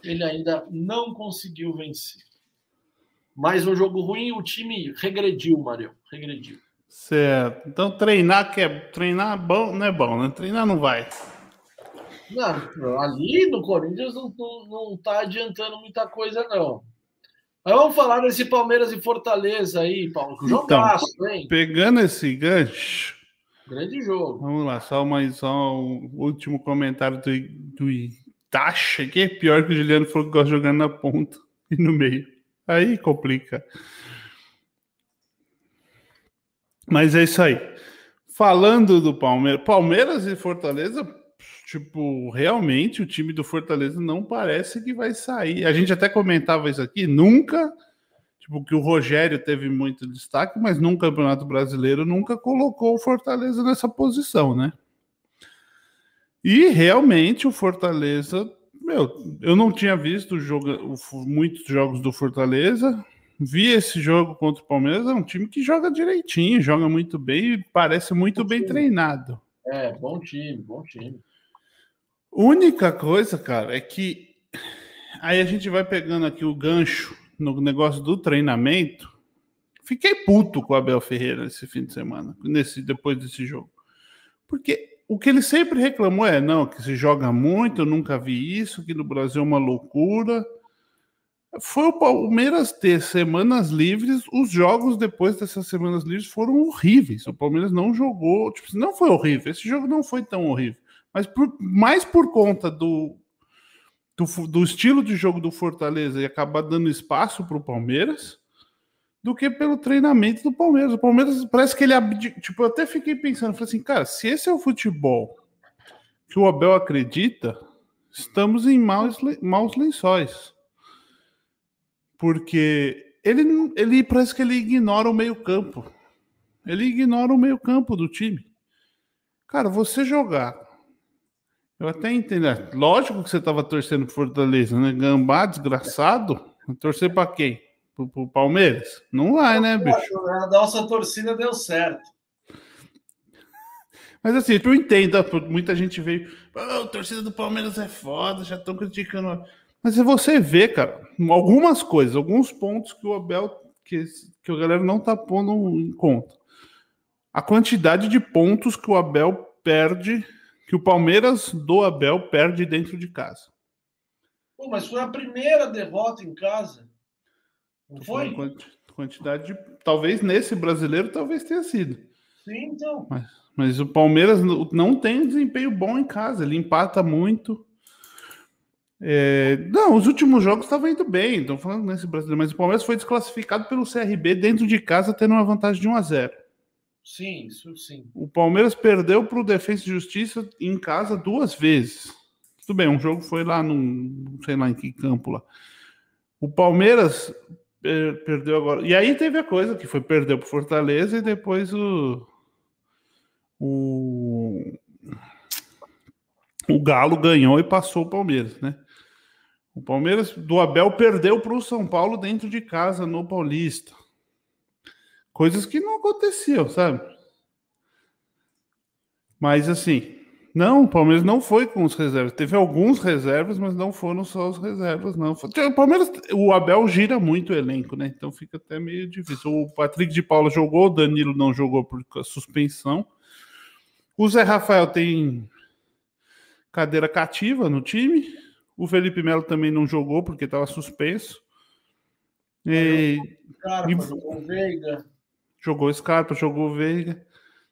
ele ainda não conseguiu vencer. Mais um jogo ruim, o time regrediu, Mario. Regrediu. Certo. Então treinar que é treinar bom, não é bom, né? Treinar não vai. Não, ali no Corinthians não, não, tá adiantando muita coisa, não. Mas vamos falar desse Palmeiras e Fortaleza aí, Paulo. Jogaço, então, hein? Pegando esse gancho. Grande jogo. Vamos lá, só mais só o último comentário do, do Itacha, que é pior que o Juliano falou que gosta jogar na ponta e no meio. Aí complica. Mas é isso aí. Falando do Palmeiras, Palmeiras e Fortaleza, tipo, realmente o time do Fortaleza não parece que vai sair. A gente até comentava isso aqui, nunca, tipo, que o Rogério teve muito destaque, mas num Campeonato Brasileiro nunca colocou o Fortaleza nessa posição, né? E realmente o Fortaleza, meu, eu não tinha visto jogo, muitos jogos do Fortaleza, vi esse jogo contra o Palmeiras, é um time que joga direitinho, joga muito bem e parece muito bom bem time. treinado. É, bom time, bom time. Única coisa, cara, é que aí a gente vai pegando aqui o gancho no negócio do treinamento. Fiquei puto com o Abel Ferreira esse fim de semana, nesse depois desse jogo. Porque o que ele sempre reclamou é, não, que se joga muito, eu nunca vi isso, que no Brasil é uma loucura. Foi o Palmeiras ter semanas livres, os jogos depois dessas semanas livres foram horríveis. O Palmeiras não jogou, tipo, não foi horrível, esse jogo não foi tão horrível, mas por, mais por conta do, do, do estilo de jogo do Fortaleza e acabar dando espaço para o Palmeiras do que pelo treinamento do Palmeiras. O Palmeiras parece que ele tipo, eu até fiquei pensando, falei assim, cara, se esse é o futebol que o Abel acredita, estamos em maus, maus lençóis porque ele, ele parece que ele ignora o meio-campo. Ele ignora o meio-campo do time. Cara, você jogar. Eu até entendo. Né? Lógico que você estava torcendo pro Fortaleza, né? Gambá, desgraçado. Torcer para quem? Pro, pro, Palmeiras? Não vai, né, bicho? A nossa torcida deu certo. Mas assim, eu entendo, muita gente veio. Oh, a torcida do Palmeiras é foda, já estão criticando. Mas é você vê, cara, algumas coisas, alguns pontos que o Abel, que, que a galera não tá pondo em conta. A quantidade de pontos que o Abel perde, que o Palmeiras do Abel perde dentro de casa. Pô, mas foi a primeira derrota em casa. Não foi? Quantidade de. Talvez nesse brasileiro, talvez tenha sido. Sim, então. Mas, mas o Palmeiras não tem desempenho bom em casa, ele empata muito. É, não, os últimos jogos estavam indo bem, estão falando nesse brasileiro, mas o Palmeiras foi desclassificado pelo CRB dentro de casa, tendo uma vantagem de 1 a 0 Sim, isso sim. O Palmeiras perdeu para o Defesa e Justiça em casa duas vezes. Tudo bem, um jogo foi lá num, sei lá em que campo lá. O Palmeiras per, perdeu agora. E aí teve a coisa que foi perdeu para Fortaleza e depois o o o Galo ganhou e passou o Palmeiras, né? O Palmeiras do Abel perdeu para o São Paulo dentro de casa no Paulista. Coisas que não aconteciam, sabe? Mas assim, não, o Palmeiras não foi com os reservas. Teve alguns reservas, mas não foram só os reservas, não. O Palmeiras, o Abel gira muito o elenco, né? Então fica até meio difícil. O Patrick de Paula jogou, o Danilo não jogou por suspensão. O Zé Rafael tem cadeira cativa no time. O Felipe Melo também não jogou porque estava suspenso. E, Scarpa, e, jogou Veiga. Jogou Scarpa, jogou Veiga.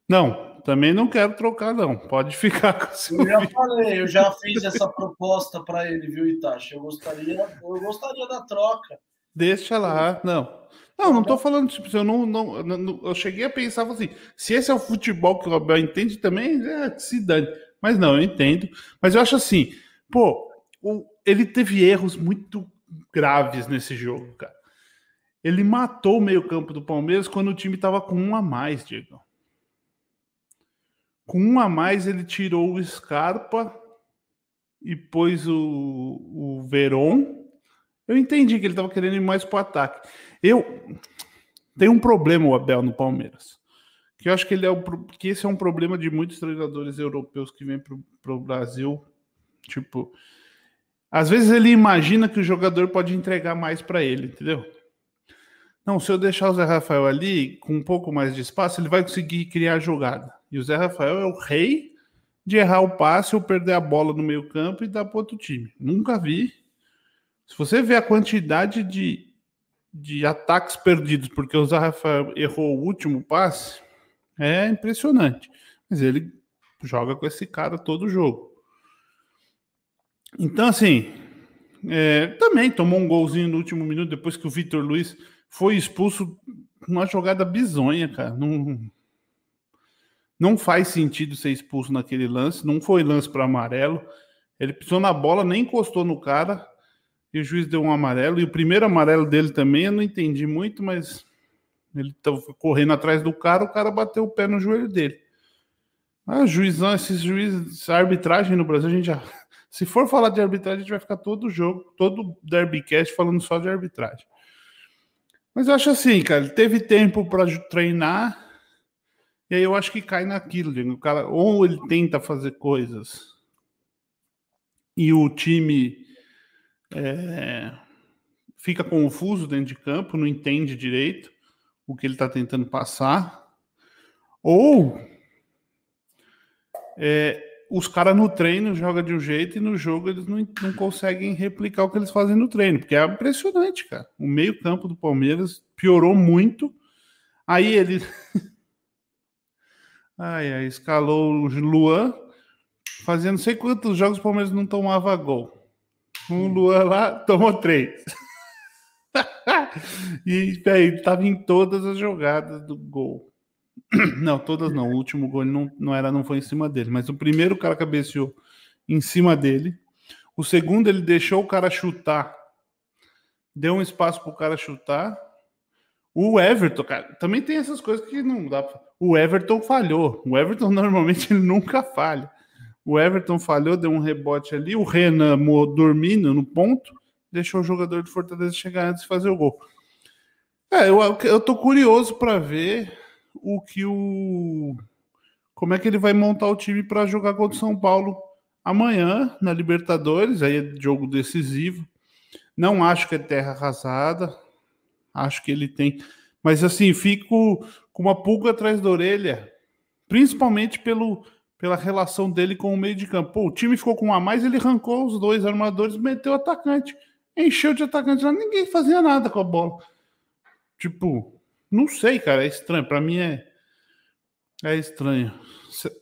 Não, também não quero trocar, não. Pode ficar com o seu. Eu já falei, eu já fiz essa proposta para ele, viu, Itachi? Eu gostaria, eu gostaria da troca. Deixa lá, não. Não, não tô falando, tipo, eu não, não, não, eu cheguei a pensar assim, se esse é o futebol que o Abel entende também, é, se dane. Mas não, eu entendo. Mas eu acho assim, pô, o, ele teve erros muito graves nesse jogo, cara. Ele matou o meio-campo do Palmeiras quando o time tava com um a mais, Diego. Com um a mais, ele tirou o Scarpa e pôs o, o Veron. Eu entendi que ele tava querendo ir mais pro ataque. Eu tenho um problema o Abel no Palmeiras que eu acho que ele é o, que esse é um problema de muitos treinadores europeus que vêm para o Brasil. Tipo, às vezes ele imagina que o jogador pode entregar mais para ele, entendeu? Não, se eu deixar o Zé Rafael ali com um pouco mais de espaço, ele vai conseguir criar jogada. E o Zé Rafael é o rei de errar o passe ou perder a bola no meio campo e dar para outro time. Nunca vi. Se você vê a quantidade de, de ataques perdidos porque o Zé Rafael errou o último passe, é impressionante. Mas ele joga com esse cara todo jogo. Então, assim, é, também tomou um golzinho no último minuto, depois que o Vitor Luiz foi expulso numa jogada bizonha, cara. Não, não faz sentido ser expulso naquele lance. Não foi lance para amarelo. Ele pisou na bola, nem encostou no cara. E o juiz deu um amarelo. E o primeiro amarelo dele também, eu não entendi muito, mas ele estava correndo atrás do cara, o cara bateu o pé no joelho dele. Ah, juizão, esses juízes, essa arbitragem no Brasil, a gente já. Se for falar de arbitragem, a gente vai ficar todo jogo, todo derbycast falando só de arbitragem. Mas eu acho assim, cara, ele teve tempo para treinar, e aí eu acho que cai naquilo, o cara, ou ele tenta fazer coisas e o time é, fica confuso dentro de campo, não entende direito, o que ele está tentando passar, ou é, os caras no treino jogam de um jeito e no jogo eles não, não conseguem replicar o que eles fazem no treino, porque é impressionante, cara. O meio-campo do Palmeiras piorou muito. Aí ele. ai, ai, escalou o Luan, fazendo não sei quantos jogos o Palmeiras não tomava gol. O Luan lá tomou três. e aí, estava em todas as jogadas do gol. Não, todas não. O último gol não, não era, não foi em cima dele, mas o primeiro o cara cabeceou em cima dele. O segundo ele deixou o cara chutar, deu um espaço para o cara chutar. O Everton, cara, também tem essas coisas que não dá pra... O Everton falhou. O Everton normalmente ele nunca falha. O Everton falhou, deu um rebote ali. O Renan dormindo no ponto, deixou o jogador do Fortaleza chegar antes de fazer o gol. É, eu, eu tô curioso para ver o que o. Como é que ele vai montar o time para jogar contra o São Paulo amanhã na Libertadores? Aí é jogo decisivo. Não acho que é terra arrasada. Acho que ele tem. Mas assim, fico com uma pulga atrás da orelha, principalmente pelo, pela relação dele com o meio de campo. Pô, o time ficou com um a mais, ele arrancou os dois armadores, meteu o atacante. Encheu de atacante lá, ninguém fazia nada com a bola. Tipo, não sei, cara, é estranho. Para mim é é estranho.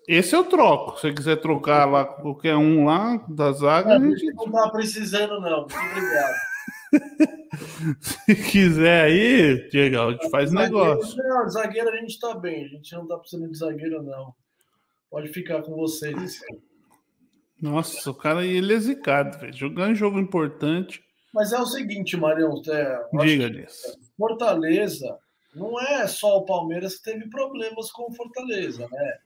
Esse eu troco. Se você quiser trocar lá qualquer um lá da zaga, a gente não tá precisando não. Muito obrigado. Se quiser aí, Diego, a gente faz zagueiro, negócio. Não, zagueiro a gente tá bem, a gente não tá precisando de zagueiro, não. Pode ficar com vocês. Nossa, o cara ele é zicado, velho. Jogando jogo importante. Mas é o seguinte, Marião. É, Diga disso. Fortaleza não é só o Palmeiras que teve problemas com o Fortaleza, né?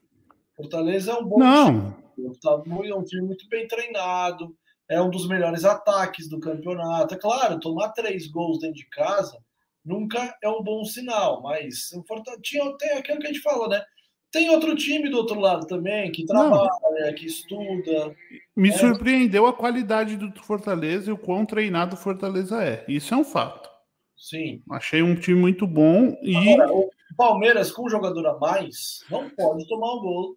Fortaleza é um bom não. time. Tá é um time muito bem treinado é um dos melhores ataques do campeonato. É claro, tomar três gols dentro de casa nunca é um bom sinal, mas tinha, tem aquilo que a gente falou, né? Tem outro time do outro lado também que trabalha, Não. que estuda. Me é. surpreendeu a qualidade do Fortaleza e o quão treinado o Fortaleza é. Isso é um fato. Sim. Achei um time muito bom e. Agora, o Palmeiras, com um jogador a mais, não pode tomar o gol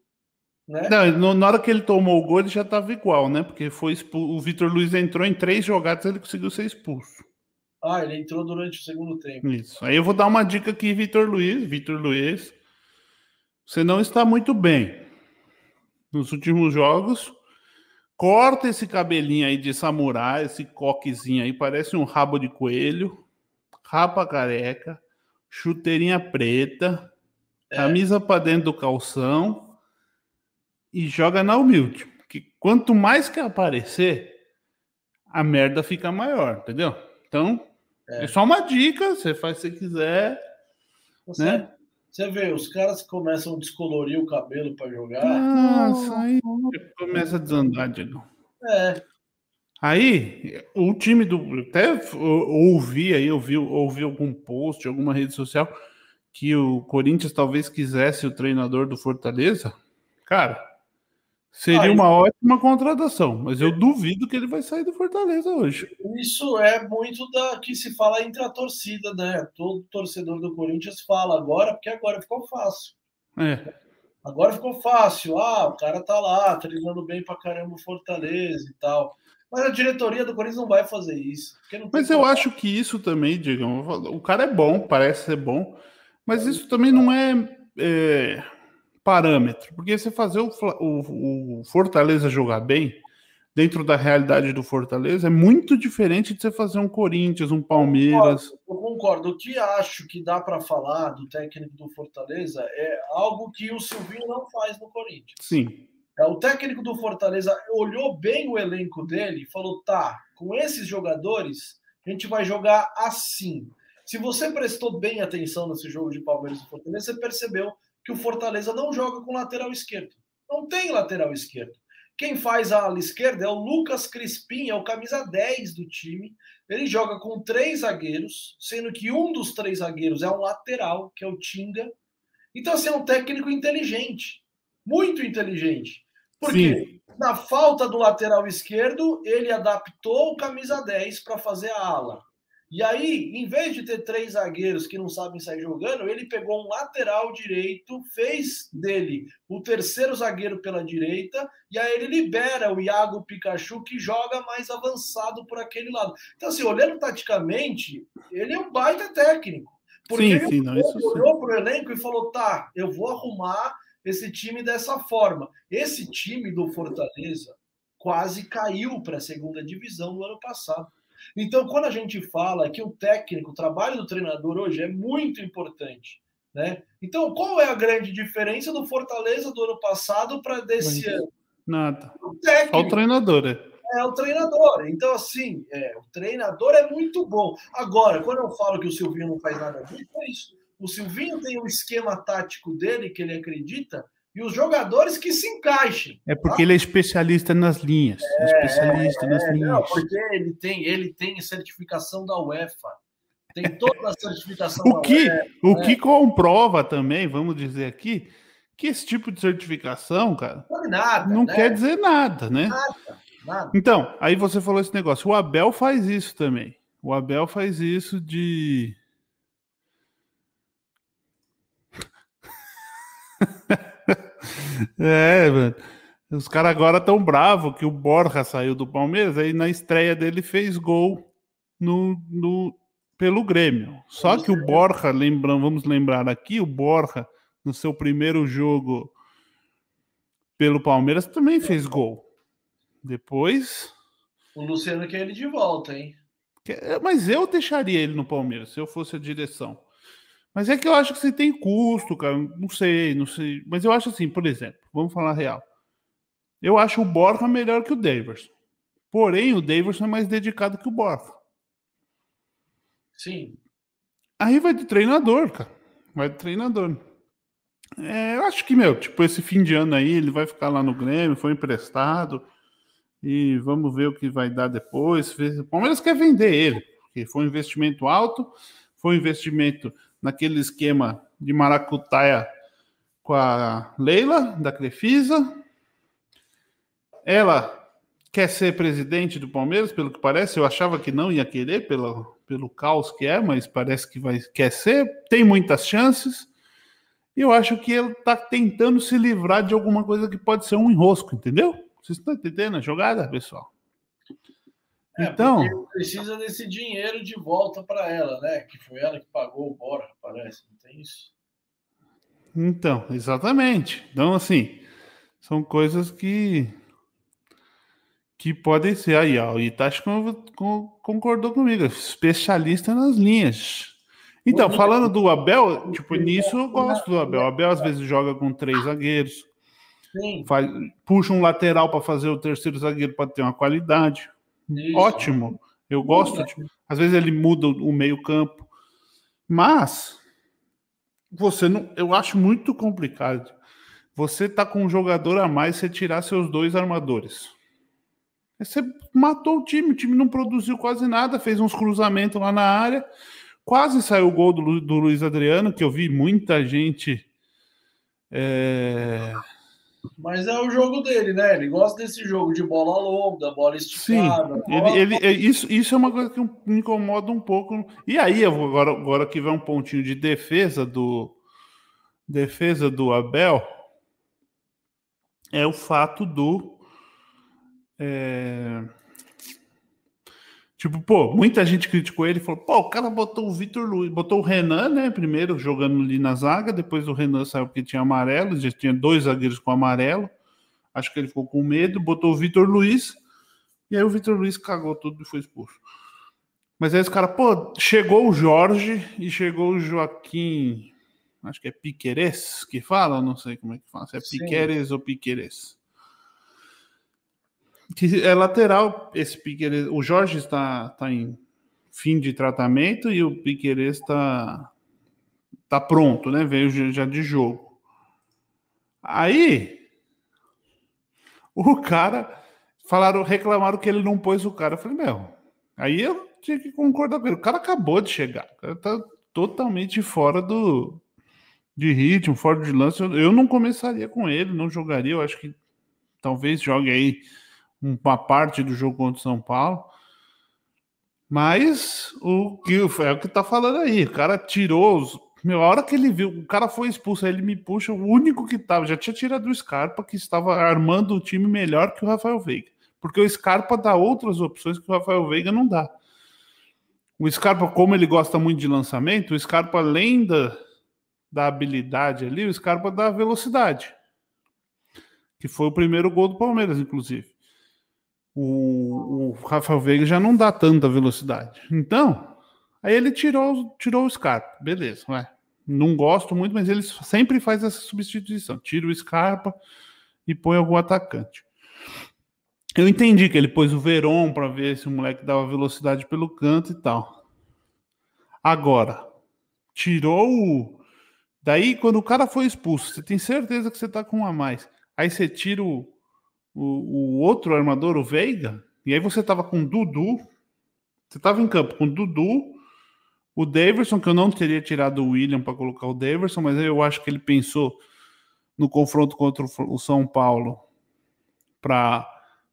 né? Não, na hora que ele tomou o gol, ele já estava igual, né? Porque foi expulso, o Vitor Luiz entrou em três jogadas ele conseguiu ser expulso. Ah, ele entrou durante o segundo tempo. Isso. Aí eu vou dar uma dica aqui, Vitor Luiz. Vitor Luiz, você não está muito bem nos últimos jogos. Corta esse cabelinho aí de samurai, esse coquezinho aí, parece um rabo de coelho. Rapa careca, chuteirinha preta, é. camisa para dentro do calção e joga na humilde. Que quanto mais que aparecer, a merda fica maior, entendeu? Então, é, é só uma dica, você faz se quiser. Você, né? Você vê, os caras começam a descolorir o cabelo para jogar. Nossa, aí começa a desandar, Diego. É. Aí, o time do. Até ouvi aí, ouvi, ouvi algum post, alguma rede social, que o Corinthians talvez quisesse o treinador do Fortaleza. Cara, Seria uma ótima contratação, mas eu duvido que ele vai sair do Fortaleza hoje. Isso é muito da que se fala entre a torcida, né? Todo torcedor do Corinthians fala agora, porque agora ficou fácil. É. Agora ficou fácil. Ah, o cara tá lá, treinando bem pra caramba o Fortaleza e tal. Mas a diretoria do Corinthians não vai fazer isso. mas eu acho que isso também, digam, o cara é bom, parece ser bom, mas isso também não é, é parâmetro, porque você fazer o, o, o, Fortaleza jogar bem dentro da realidade do Fortaleza é muito diferente de você fazer um Corinthians, um Palmeiras. Eu concordo. Eu concordo. O que acho que dá para falar do técnico do Fortaleza é algo que o Silvinho não faz no Corinthians. Sim. É, o técnico do Fortaleza olhou bem o elenco dele e falou: tá, com esses jogadores, a gente vai jogar assim. Se você prestou bem atenção nesse jogo de Palmeiras e Fortaleza, você percebeu que o Fortaleza não joga com lateral esquerdo. Não tem lateral esquerdo. Quem faz a ala esquerda é o Lucas Crispim, é o camisa 10 do time. Ele joga com três zagueiros, sendo que um dos três zagueiros é um lateral, que é o Tinga. Então, assim, é um técnico inteligente. Muito inteligente. Porque Sim. na falta do lateral esquerdo, ele adaptou o camisa 10 para fazer a ala. E aí, em vez de ter três zagueiros que não sabem sair jogando, ele pegou um lateral direito, fez dele o terceiro zagueiro pela direita, e aí ele libera o Iago Pikachu, que joga mais avançado por aquele lado. Então, assim, olhando taticamente, ele é um baita técnico. Porque sim, ele sim, não, olhou para o elenco e falou: tá, eu vou arrumar esse time dessa forma. Esse time do Fortaleza quase caiu para a segunda divisão no ano passado. Então, quando a gente fala que o técnico, o trabalho do treinador hoje é muito importante. Né? Então, qual é a grande diferença do Fortaleza do ano passado para desse ano? Nada. O técnico. Só o treinador, é. É o treinador. Então, assim, é, o treinador é muito bom. Agora, quando eu falo que o Silvinho não faz nada disso, é isso. O Silvinho tem um esquema tático dele que ele acredita e os jogadores que se encaixem. É porque tá? ele é especialista nas linhas. É, especialista é, nas é, linhas. Não, porque ele tem, ele tem certificação da UEFA. Tem toda a certificação o que, UEFA. O né? que comprova também, vamos dizer aqui, que esse tipo de certificação, cara, não, nada, não né? quer dizer nada, né? Nada, nada. Então, aí você falou esse negócio. O Abel faz isso também. O Abel faz isso de. é, mano. Os caras agora tão bravos que o Borja saiu do Palmeiras, aí na estreia dele fez gol no, no, pelo Grêmio. Só que o Borja, lembrando, vamos lembrar aqui, o Borja no seu primeiro jogo pelo Palmeiras também fez gol. Depois. O Luciano quer ele de volta, hein? Mas eu deixaria ele no Palmeiras se eu fosse a direção. Mas é que eu acho que você tem custo, cara. Não sei, não sei. Mas eu acho assim, por exemplo, vamos falar real. Eu acho o Borja melhor que o Daverson. Porém, o Daverson é mais dedicado que o Borja. Sim. Aí vai de treinador, cara. Vai de treinador. É, eu acho que, meu, tipo, esse fim de ano aí, ele vai ficar lá no Grêmio, foi emprestado. E vamos ver o que vai dar depois. O Palmeiras quer vender ele, porque foi um investimento alto, foi um investimento naquele esquema de maracutaia com a Leila, da Crefisa. Ela quer ser presidente do Palmeiras, pelo que parece. Eu achava que não ia querer, pelo, pelo caos que é, mas parece que vai, quer ser. Tem muitas chances eu acho que ele está tentando se livrar de alguma coisa que pode ser um enrosco, entendeu? Vocês estão entendendo a jogada, pessoal? É, então. Precisa desse dinheiro de volta para ela, né? Que foi ela que pagou o Bora, parece. Não tem isso? Então, exatamente. Então, assim, são coisas que que podem ser aí, ó. O Itachi concordou comigo, especialista nas linhas. Então, falando do Abel, tipo, nisso eu gosto do Abel. O Abel às vezes joga com três zagueiros. Faz, puxa um lateral para fazer o terceiro zagueiro para ter uma qualidade. Isso. Ótimo. Eu gosto. De, às vezes ele muda o meio-campo. Mas você não. Eu acho muito complicado. Você tá com um jogador a mais, você tirar seus dois armadores. Você matou o time, o time não produziu quase nada, fez uns cruzamentos lá na área. Quase saiu o gol do, do Luiz Adriano, que eu vi muita gente. É... Mas é o jogo dele, né? Ele gosta desse jogo de bola longa, bola esticada. Sim, bola... Ele, ele, é, isso, isso é uma coisa que me incomoda um pouco. E aí, agora, agora que vai um pontinho de defesa do defesa do Abel, é o fato do. É, Tipo, pô, muita gente criticou ele, falou, pô, o cara botou o Vitor Luiz, botou o Renan, né, primeiro jogando ali na zaga, depois o Renan saiu porque tinha amarelo, já tinha dois zagueiros com amarelo, acho que ele ficou com medo, botou o Vitor Luiz, e aí o Vitor Luiz cagou tudo e foi expulso. Mas aí os caras, pô, chegou o Jorge e chegou o Joaquim, acho que é Piqueires que fala, não sei como é que fala, se é Piqueires ou Piqueires que é lateral esse Piqueires. O Jorge está, está em fim de tratamento e o Piqueires está tá pronto, né? Veio já de jogo. Aí o cara falaram, reclamaram que ele não pôs o cara. Eu falei, meu, aí eu tinha que concordar com ele. O cara acabou de chegar, o cara tá totalmente fora do de ritmo, fora de lance. Eu não começaria com ele, não jogaria. Eu acho que talvez jogue aí uma parte do jogo contra o São Paulo. Mas o que é o que tá falando aí, o cara tirou os. Hora que ele viu, o cara foi expulso, aí ele me puxa, o único que tava, já tinha tirado o Scarpa, que estava armando o time melhor que o Rafael Veiga. Porque o Scarpa dá outras opções que o Rafael Veiga não dá. O Scarpa, como ele gosta muito de lançamento, o Scarpa, além da, da habilidade ali, o Scarpa dá velocidade. Que foi o primeiro gol do Palmeiras, inclusive o, o Rafael Veiga já não dá tanta velocidade. Então, aí ele tirou, tirou o Scarpa. Beleza, vai. Não gosto muito, mas ele sempre faz essa substituição. Tira o Scarpa e põe algum atacante. Eu entendi que ele pôs o Veron para ver se o moleque dava velocidade pelo canto e tal. Agora, tirou o. Daí, quando o cara foi expulso, você tem certeza que você tá com um a mais. Aí você tira o, o, o outro armador, o Veiga, e aí você tava com Dudu. Você tava em campo com Dudu, o Daverson, que eu não teria tirado o William para colocar o Daverson, mas eu acho que ele pensou no confronto contra o São Paulo para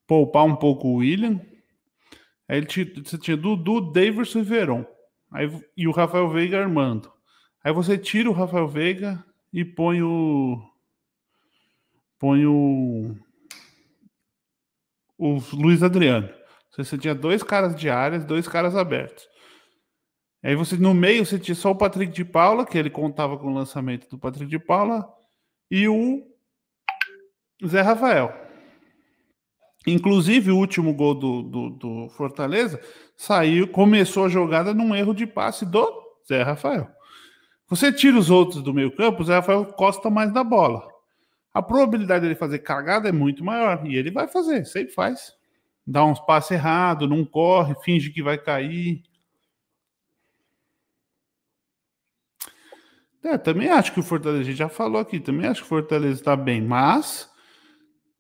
poupar um pouco o William. Aí ele tinha, você tinha Dudu, Daverson e Veron. Aí, e o Rafael Veiga armando. Aí você tira o Rafael Veiga e põe o. Põe o. O Luiz Adriano. Você tinha dois caras de áreas, dois caras abertos. Aí você no meio você tinha só o Patrick de Paula, que ele contava com o lançamento do Patrick de Paula, e o Zé Rafael. Inclusive, o último gol do, do, do, Fortaleza saiu, começou a jogada num erro de passe do Zé Rafael. Você tira os outros do meio campo, o Zé Rafael costa mais da bola. A probabilidade dele fazer cagada é muito maior. E ele vai fazer, sempre faz. Dá uns passes errados, não corre, finge que vai cair. É, também acho que o Fortaleza, a gente já falou aqui, também acho que o Fortaleza está bem, mas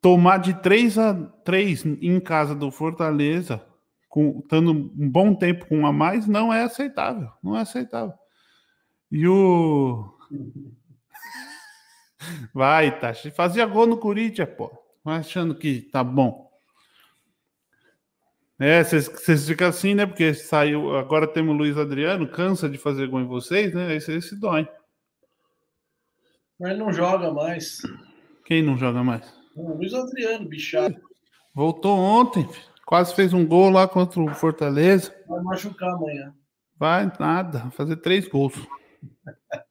tomar de 3 a 3 em casa do Fortaleza, com, estando um bom tempo com um a mais, não é aceitável. Não é aceitável. E o. Vai, tá. Fazia gol no Corinthians, pô. Achando que tá bom. É, vocês ficam assim, né? Porque saiu. Agora temos o Luiz Adriano, cansa de fazer gol em vocês, né? Aí vocês se dói. Mas não joga mais. Quem não joga mais? O Luiz Adriano, bichado. Voltou ontem, quase fez um gol lá contra o Fortaleza. Vai machucar amanhã. Vai nada, vai fazer três gols.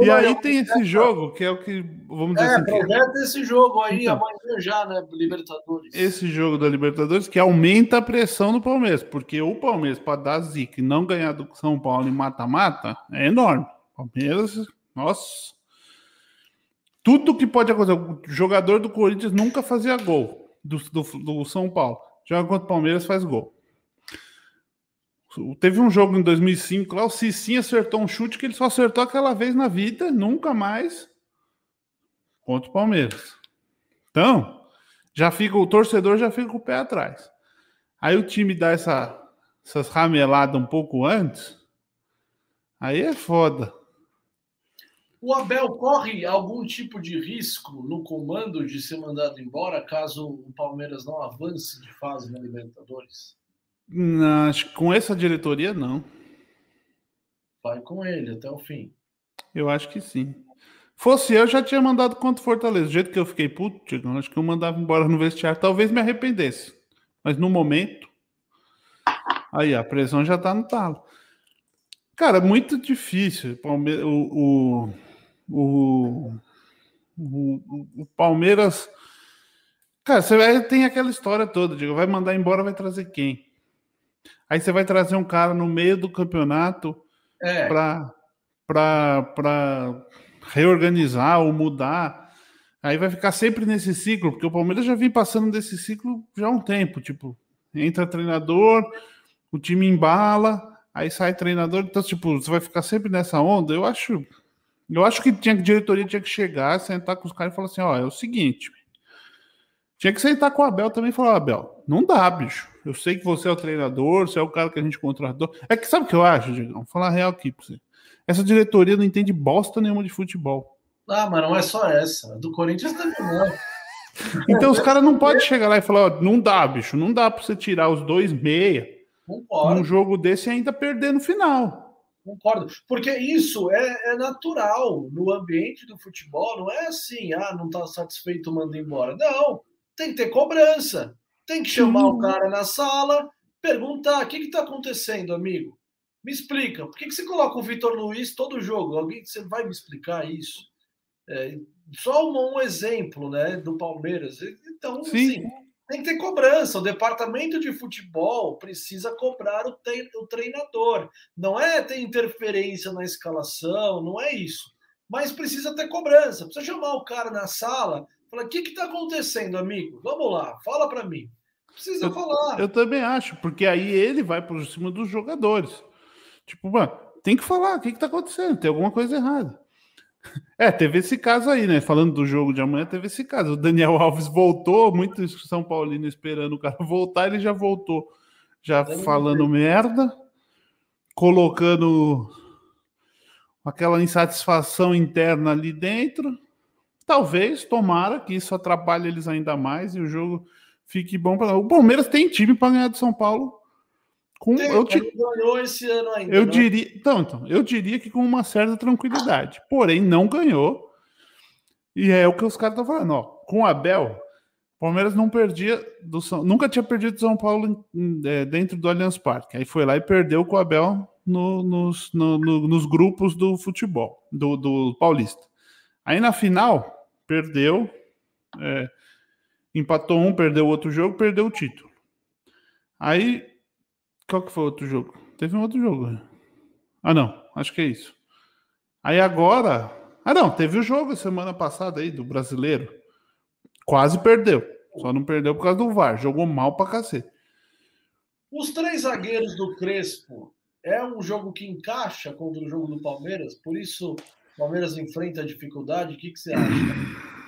e aí tem esse jogo, que é o que, vamos dizer é, assim... projeta esse jogo aí então, amanhã já, né, Libertadores. Esse jogo da Libertadores que aumenta a pressão no Palmeiras, porque o Palmeiras, para dar zica e não ganhar do São Paulo em mata-mata, é enorme. Palmeiras, nossa tudo que pode acontecer. O jogador do Corinthians nunca fazia gol do, do, do São Paulo. Joga contra o Palmeiras, faz gol. Teve um jogo em 2005 lá, o Cicinho acertou um chute que ele só acertou aquela vez na vida, nunca mais contra o Palmeiras. Então, já fica o torcedor já fica com o pé atrás. Aí o time dá essa, essas rameladas um pouco antes, aí é foda. O Abel corre algum tipo de risco no comando de ser mandado embora caso o Palmeiras não avance de fase na Libertadores? Com essa diretoria, não. Vai com ele até o fim. Eu acho que sim. Fosse eu, já tinha mandado contra o Fortaleza. Do jeito que eu fiquei puto, acho que eu mandava embora no vestiário. Talvez me arrependesse. Mas no momento. Aí, a pressão já tá no talo. Cara, muito difícil. O, o, o, o, o Palmeiras. Cara, você vai, tem aquela história toda, digo, vai mandar embora, vai trazer quem? Aí você vai trazer um cara no meio do campeonato é. para reorganizar ou mudar. Aí vai ficar sempre nesse ciclo, porque o Palmeiras já vem passando desse ciclo já há um tempo. Tipo, entra treinador, o time embala, aí sai treinador. Então, tipo, você vai ficar sempre nessa onda. Eu acho eu acho que tinha que diretoria tinha que chegar, sentar com os caras e falar assim: ó, é o seguinte. Tinha que sentar com o Abel também e falar: Abel, não dá, bicho. Eu sei que você é o treinador, você é o cara que a gente contratou. É que sabe o que eu acho, Diego? Vou falar real aqui pra você. Essa diretoria não entende bosta nenhuma de futebol. Ah, mas não é só essa. Do Corinthians também não. Então os caras não podem chegar lá e falar: ó, não dá, bicho, não dá pra você tirar os dois meia num jogo desse e ainda perder no final. Concordo. Porque isso é, é, natural no ambiente do futebol. Não é assim, ah, não está satisfeito, manda embora. Não. Tem que ter cobrança. Tem que chamar o cara na sala, perguntar: o que está acontecendo, amigo? Me explica. Por que, que você coloca o Vitor Luiz todo jogo? Alguém você vai me explicar isso? É, só um, um, exemplo né, do Palmeiras. Então, Sim. assim tem que ter cobrança. O departamento de futebol precisa cobrar o, o treinador. Não é ter interferência na escalação, não é isso. Mas precisa ter cobrança. Precisa chamar o cara na sala, Fala, o que está acontecendo, amigo? Vamos lá, fala para mim. Precisa eu, falar. Eu também acho, porque aí ele vai por cima dos jogadores. Tipo, mano, tem que falar, o que está acontecendo? Tem alguma coisa errada. É, teve esse caso aí, né? Falando do jogo de amanhã, teve esse caso. O Daniel Alves voltou, muito São Paulino esperando o cara voltar, ele já voltou, já falando merda, colocando aquela insatisfação interna ali dentro. Talvez, tomara que isso atrapalhe eles ainda mais e o jogo fique bom para o Palmeiras tem time para ganhar do São Paulo. Com, tem, eu te, ganhou esse ano ainda. Eu né? diria, então, então, eu diria que com uma certa tranquilidade. Porém, não ganhou. E é o que os caras estão falando, ó. Com o Abel, Palmeiras não perdia do São, nunca tinha perdido do São Paulo em, é, dentro do Allianz Parque. Aí foi lá e perdeu com o Abel no, nos, no, no, nos grupos do futebol, do, do Paulista. Aí na final, perdeu, é, empatou um, perdeu outro jogo, perdeu o título. Aí, qual que foi o outro jogo? Teve um outro jogo. Ah, não, acho que é isso. Aí agora. Ah, não, teve o jogo semana passada aí do brasileiro. Quase perdeu. Só não perdeu por causa do VAR. Jogou mal pra cacete. Os três zagueiros do Crespo é um jogo que encaixa contra o jogo do Palmeiras, por isso o Palmeiras enfrenta a dificuldade. O que, que você acha?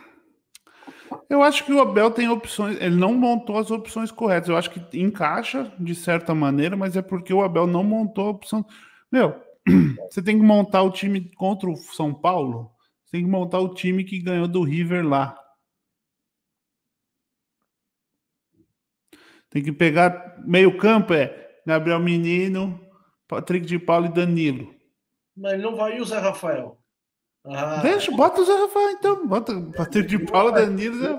Eu acho que o Abel tem opções, ele não montou as opções corretas. Eu acho que encaixa de certa maneira, mas é porque o Abel não montou a opção. Meu, você tem que montar o time contra o São Paulo, você tem que montar o time que ganhou do River lá. Tem que pegar meio-campo é Gabriel Menino, Patrick de Paulo e Danilo. Mas não vai Zé Rafael. Ah, Deixa, bota o Zé Rafael então. Bota o Patrick de Paulo, Danilo. Zé...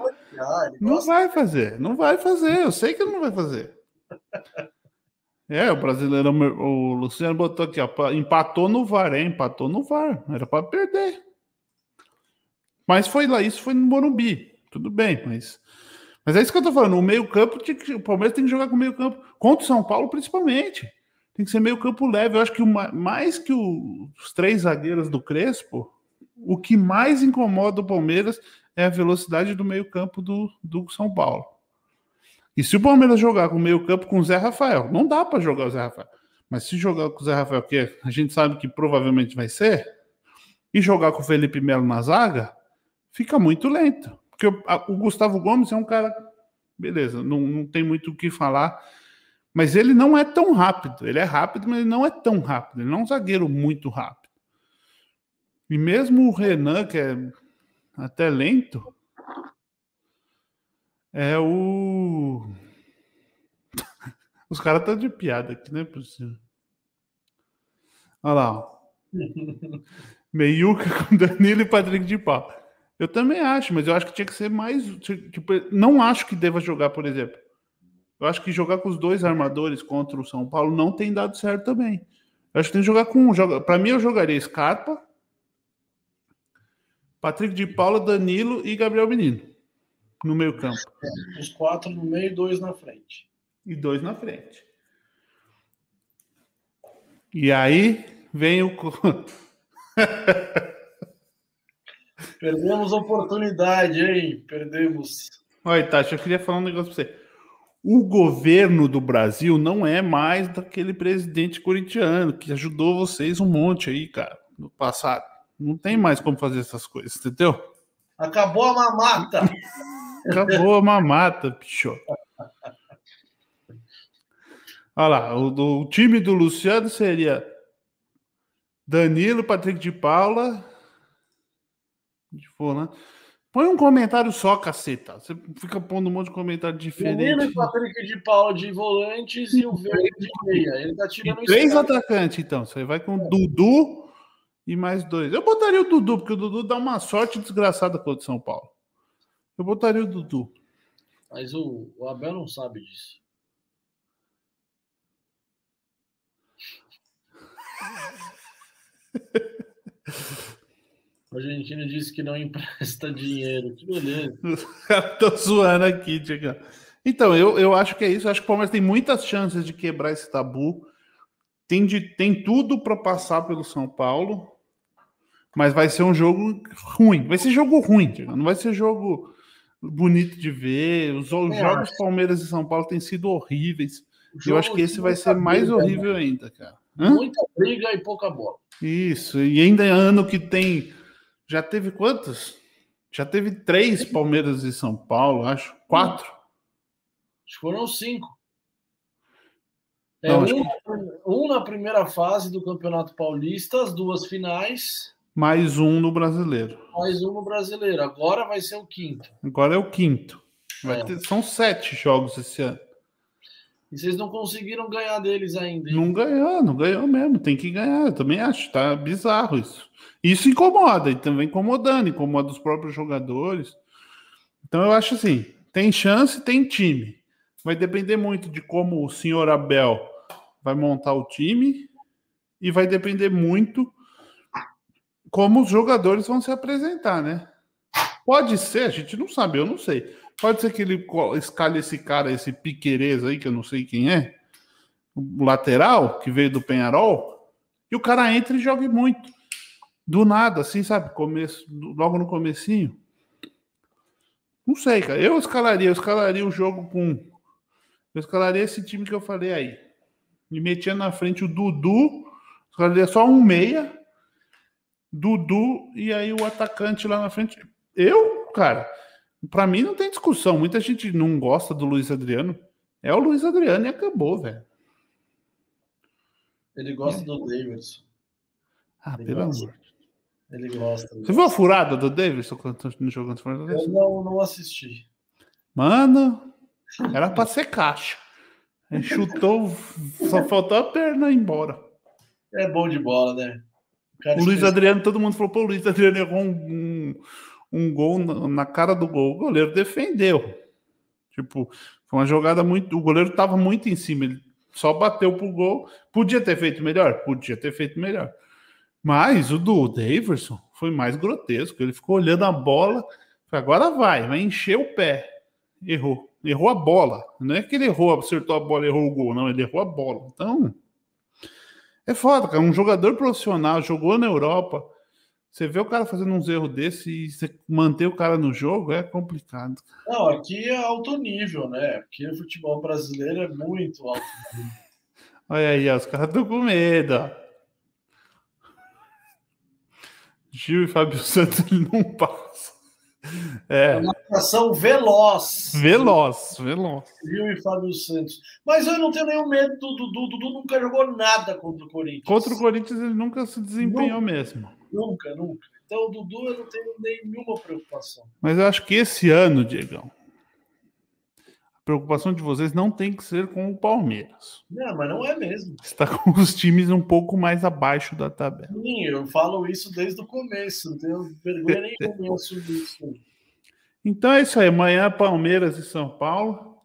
Não vai fazer, não vai fazer. Eu sei que ele não vai fazer. É, o brasileiro, o Luciano botou aqui, ó, empatou no VAR, hein? Empatou no VAR. Era para perder. Mas foi lá, isso foi no Morumbi. Tudo bem, mas. Mas é isso que eu tô falando. O meio-campo, o Palmeiras tem que jogar com o meio-campo. Contra o São Paulo, principalmente. Tem que ser meio-campo leve. Eu acho que uma, mais que o, os três zagueiros do Crespo, o que mais incomoda o Palmeiras é a velocidade do meio-campo do, do São Paulo. E se o Palmeiras jogar com o meio-campo com o Zé Rafael, não dá para jogar o Zé Rafael. Mas se jogar com o Zé Rafael, que a gente sabe que provavelmente vai ser, e jogar com o Felipe Melo na zaga, fica muito lento. Porque o, Gustavo Gomes é um cara. Beleza, não, não tem muito o que falar. Mas ele não é tão rápido. Ele é rápido, mas ele não é tão rápido. Ele não é um zagueiro muito rápido. E mesmo o Renan, que é até lento, é o. Os caras estão de piada aqui, não é possível. Olha lá. Meiuca com Danilo e Patrick de Pau. Eu também acho, mas eu acho que tinha que ser mais. Tipo, não acho que deva jogar, por exemplo. Eu acho que jogar com os dois armadores contra o São Paulo não tem dado certo também. Eu acho que tem que jogar com. Joga, para mim, eu jogaria Scarpa Patrick de Paula, Danilo e Gabriel Menino no meio campo. É, os quatro no meio e dois na frente. E dois na frente. E aí vem o. Perdemos oportunidade, hein? Perdemos. Olha, Tati, eu queria falar um negócio para você. O governo do Brasil não é mais daquele presidente corintiano que ajudou vocês um monte aí, cara, no passado. Não tem mais como fazer essas coisas, entendeu? Acabou a mamata. Acabou a mamata, bicho. Olha lá, o, o, time do Luciano seria Danilo, Patrick de Paula. De né? Põe um comentário só, caceta. Você fica pondo um monte de comentário diferente. Danilo e Patrick de Paula de volantes e o Verde de meia. Ele tá tirando Três atacantes, então. Você vai com é. Dudu, e mais dois. Eu botaria o Dudu, porque o Dudu dá uma sorte desgraçada contra o São Paulo. Eu botaria o Dudu. Mas o, o Abel não sabe disso. A Argentina disse que não empresta dinheiro. Que beleza. Tô zoando aqui, Diego. Então, eu, eu acho que é isso. Eu acho que o Palmeiras tem muitas chances de quebrar esse tabu. Tem, de, tem tudo para passar pelo São Paulo. Mas vai ser um jogo ruim. Vai ser jogo ruim, não vai ser jogo. bonito de ver. Os, os jogos acho. Palmeiras e São Paulo têm sido horríveis. Eu acho que esse vai ser mais briga, horrível ainda, cara. Hã? Muita briga e pouca bola. Isso, e ainda é ano que tem. Já teve quantos? Já teve três Palmeiras e São Paulo, acho. Quatro. Acho que foram cinco. É, Não, um, que... um na primeira fase do Campeonato Paulista, as duas finais. Mais um no brasileiro. Mais um no brasileiro. Agora vai ser o quinto. Agora é o quinto. É. Ter... São sete jogos esse ano. E vocês não conseguiram ganhar deles ainda. Hein? Não ganhou, não ganhou mesmo. Tem que ganhar. Eu também acho. Tá bizarro isso. Isso incomoda, e também incomodando, incomoda os próprios jogadores. Então eu acho assim: tem chance, tem time. Vai depender muito de como o senhor Abel vai montar o time e vai depender muito como os jogadores vão se apresentar, né? Pode ser, a gente não sabe, eu não sei. Pode ser que ele escalhe esse cara, esse Piquerez aí, que eu não sei quem é, o lateral, que veio do Penharol, e o cara entra e jogue muito. Do nada, assim, sabe? Começo, logo no comecinho. Não sei, cara. Eu escalaria, eu escalaria o jogo com. Eu escalaria esse time que eu falei aí. Me metia na frente o Dudu, escalaria só um meia, Dudu e aí o atacante lá na frente. Eu, cara, para mim não tem discussão. Muita gente não gosta do Luiz Adriano. É o Luiz Adriano e acabou, velho. Ele gosta é. do Davidson. Ah, Ele pelo gosta. amor. Ele gosta. Você viu a furada do Davidson no jogo contra o Eu não, não assisti. Mano, era para ser caixa. Ele chutou, só faltou a perna embora. É bom de bola, né? O, o Luiz Adriano, todo mundo falou, pô, o Luiz Adriano errou um, um, um gol na, na, cara do gol. O goleiro defendeu. Tipo, foi uma jogada muito. O goleiro estava muito em cima, ele só bateu pro gol. Podia ter feito melhor? Podia ter feito melhor. Mas o do Daverson foi mais grotesco. Ele ficou olhando a bola. Agora vai, vai encher o pé. Errou. Errou a bola. Não é que ele errou, acertou a bola, errou o gol. Não, ele errou a bola. Então, é foda, cara. Um jogador profissional jogou na Europa você vê o cara fazendo uns erros desse e você manter o cara no jogo é complicado. Não, aqui é alto nível, né? Porque o futebol brasileiro é muito alto nível. Olha aí, os caras estão com medo. Gil e Fábio Santos não passam. É. Uma atração veloz. Veloz, veloz. Gil e Fábio Santos. Mas eu não tenho nenhum medo do Dudu. Dudu nunca jogou nada contra o Corinthians. Contra o Corinthians ele nunca se desempenhou nunca, mesmo. Nunca, nunca. Então o Dudu eu não tenho nenhuma preocupação. Mas eu acho que esse ano, Diegão, preocupação de vocês não tem que ser com o Palmeiras. Não, mas não é mesmo. Está com os times um pouco mais abaixo da tabela. Sim, eu falo isso desde o começo. Não tenho vergonha nenhuma sobre isso. Então é isso aí. Amanhã Palmeiras e São Paulo.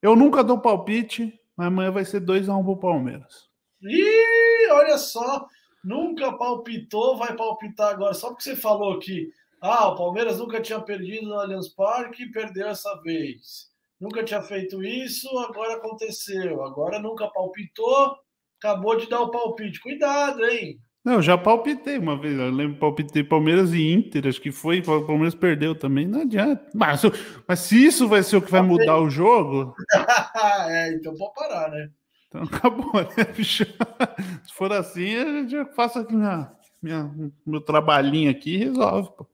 Eu nunca dou palpite, mas amanhã vai ser 2x1 um pro Palmeiras. Ih, olha só. Nunca palpitou, vai palpitar agora. Só porque você falou que ah, o Palmeiras nunca tinha perdido no Allianz Parque e perdeu essa vez. Nunca tinha feito isso, agora aconteceu. Agora nunca palpitou, acabou de dar o palpite. Cuidado, hein? Não, já palpitei uma vez. Eu lembro, palpitei Palmeiras e Inter, acho que foi. O Palmeiras perdeu também, não adianta. Mas, mas se isso vai ser o que vai mudar o jogo. é, então pode parar, né? Então acabou, né, bicho? Se for assim, a gente já faço aqui minha, minha, meu trabalhinho aqui e resolve, pô.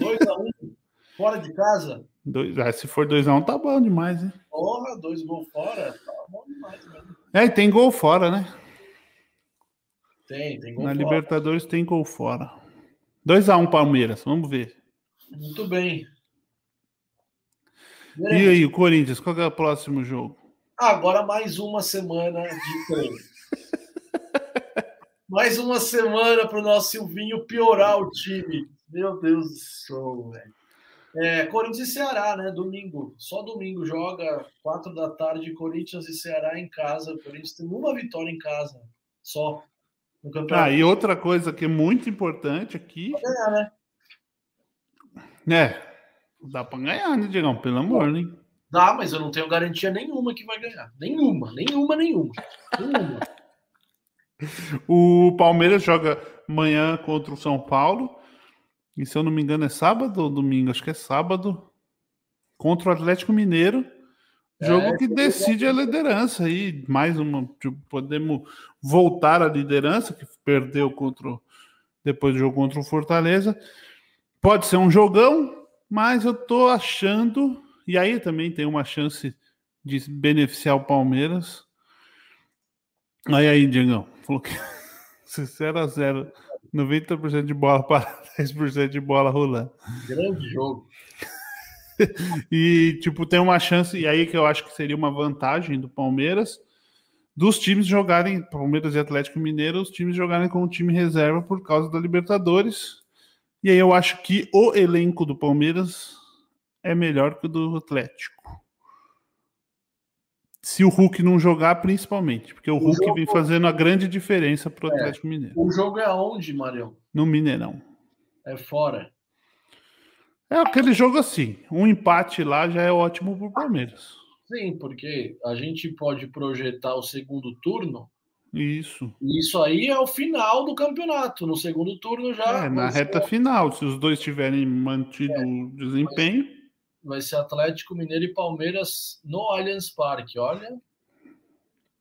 2x1, um, fora de casa? Dois, ah, se for 2x1, um, tá bom demais, hein? Porra, dois gols fora, tá bom demais mesmo. É, e tem gol fora, né? Tem, tem gol Na fora. Libertadores tem gol fora. 2x1 um, Palmeiras, vamos ver. Muito bem. E aí, o Corinthians, qual é o próximo jogo? Agora mais uma semana de treino. mais uma semana para o nosso Silvinho piorar o time. Meu Deus do céu, velho. É, Corinthians e Ceará, né? Domingo. Só domingo joga, quatro da tarde, Corinthians e Ceará em casa. O Corinthians tem uma vitória em casa. Só. No campeonato. Ah, e outra coisa que é muito importante aqui. Pra ganhar, né? É. Dá para ganhar, né, Diegão? Pelo amor, né? Dá, mas eu não tenho garantia nenhuma que vai ganhar. Nenhuma, nenhuma, nenhuma. nenhuma. o Palmeiras joga amanhã contra o São Paulo. E se eu não me engano, é sábado ou domingo? Acho que é sábado. contra o Atlético Mineiro. Jogo é, que decide a liderança aí, mais uma, tipo, podemos voltar à liderança que perdeu contra depois do jogo contra o Fortaleza. Pode ser um jogão, mas eu tô achando e aí também tem uma chance de beneficiar o Palmeiras. Aí aí, Diegão, falou que 0 a 0 90% de bola para 10% de bola rolando. Grande jogo. e, tipo, tem uma chance, e aí que eu acho que seria uma vantagem do Palmeiras, dos times jogarem, Palmeiras e Atlético Mineiro, os times jogarem com o time reserva por causa da Libertadores. E aí eu acho que o elenco do Palmeiras é melhor que o do Atlético. Se o Hulk não jogar, principalmente, porque o, o Hulk jogo... vem fazendo a grande diferença para o é. Atlético Mineiro. O jogo é aonde, Marião? No Mineirão. É fora. É aquele jogo assim. Um empate lá já é ótimo para o Palmeiras. Sim, porque a gente pode projetar o segundo turno. Isso. Isso aí é o final do campeonato. No segundo turno já. É, na reta final. Se os dois tiverem mantido é, o desempenho vai ser Atlético Mineiro e Palmeiras no Allianz Parque. Olha,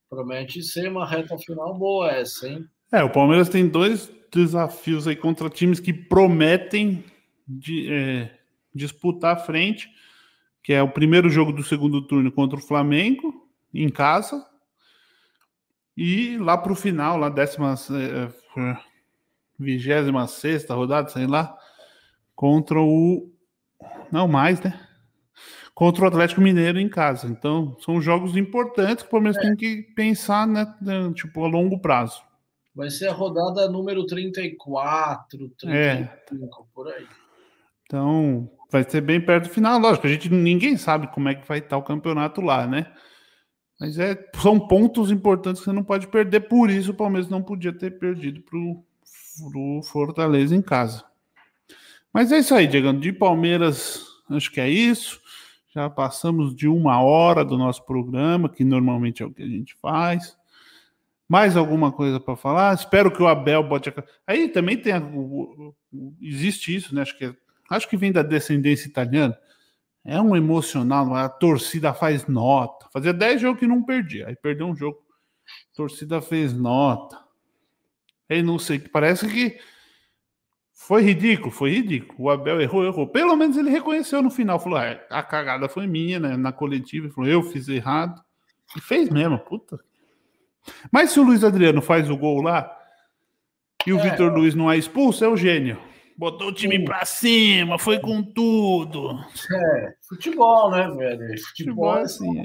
promete ser uma reta final boa essa, hein? É, o Palmeiras tem dois desafios aí contra times que prometem de, é, disputar a frente, que é o primeiro jogo do segundo turno contra o Flamengo, em casa, e lá para o final, lá décima, é, vigésima sexta rodada, sei lá, contra o... Não mais, né? Contra o Atlético Mineiro em casa. Então, são jogos importantes que o Palmeiras é. tem que pensar, né, né, tipo, a longo prazo. Vai ser a rodada número 34, 35, é. por aí. Então, vai ser bem perto do final. Lógico, a gente ninguém sabe como é que vai estar o campeonato lá, né? Mas é, são pontos importantes que você não pode perder, por isso o Palmeiras não podia ter perdido para o Fortaleza em casa. Mas é isso aí, Diego. De Palmeiras, acho que é isso. Já passamos de uma hora do nosso programa, que normalmente é o que a gente faz. Mais alguma coisa para falar? Espero que o Abel bote a... Aí também tem. A... Existe isso, né? Acho que, é... acho que vem da descendência italiana. É um emocional, a torcida faz nota. Fazia 10 jogos que não perdia. Aí perdeu um jogo. A torcida fez nota. Aí não sei, parece que foi ridículo, foi ridículo. O Abel errou, errou. Pelo menos ele reconheceu no final. Falou: ah, a cagada foi minha, né? Na coletiva. Ele falou: eu fiz errado. E fez mesmo, puta. Mas se o Luiz Adriano faz o gol lá e o é. Vitor Luiz não é expulso, é o gênio. Botou o time Sim. pra cima, foi com tudo. É, futebol, né, velho? Futebol, futebol é assim.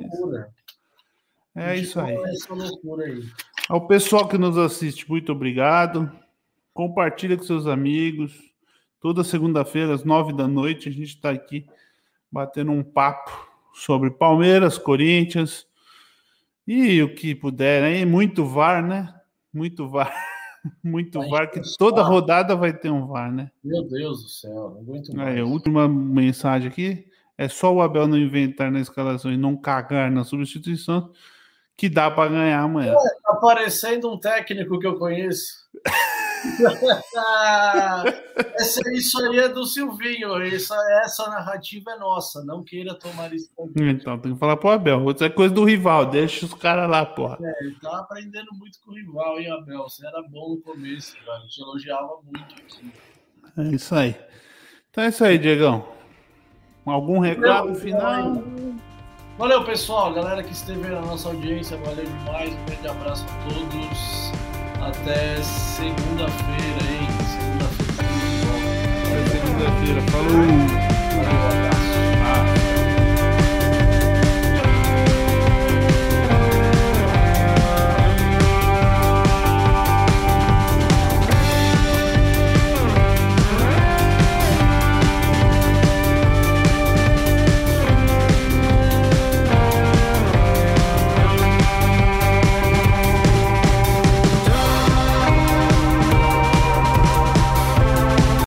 É, é isso aí. É essa loucura aí. Ao pessoal que nos assiste, muito obrigado. Compartilha com seus amigos. Toda segunda-feira, às nove da noite, a gente está aqui batendo um papo sobre Palmeiras, Corinthians e o que puder, hein? Muito VAR, né? Muito VAR. Muito VAR, que toda rodada vai ter um VAR, né? Meu Deus do céu, não aguento mais. Aí, última mensagem aqui. É só o Abel não inventar na escalação e não cagar na substituição que dá para ganhar amanhã. É, tá parecendo um técnico que eu conheço. essa, isso aí é do Silvinho. Essa, essa narrativa é nossa. Não queira tomar isso. Então, tem que falar pro Abel. Outra é coisa do rival. Deixa os caras lá, porra. É, ele tá aprendendo muito com o rival, hein, Abel? Você era bom no começo. Te elogiava muito aqui. É isso aí. Então é isso aí, Diegão. Algum recado final? Valeu, pessoal. Galera que esteve na nossa audiência, valeu demais. Um grande abraço a todos. Até segunda-feira, hein? Segunda-feira. Até segunda-feira. Falou! Valeu.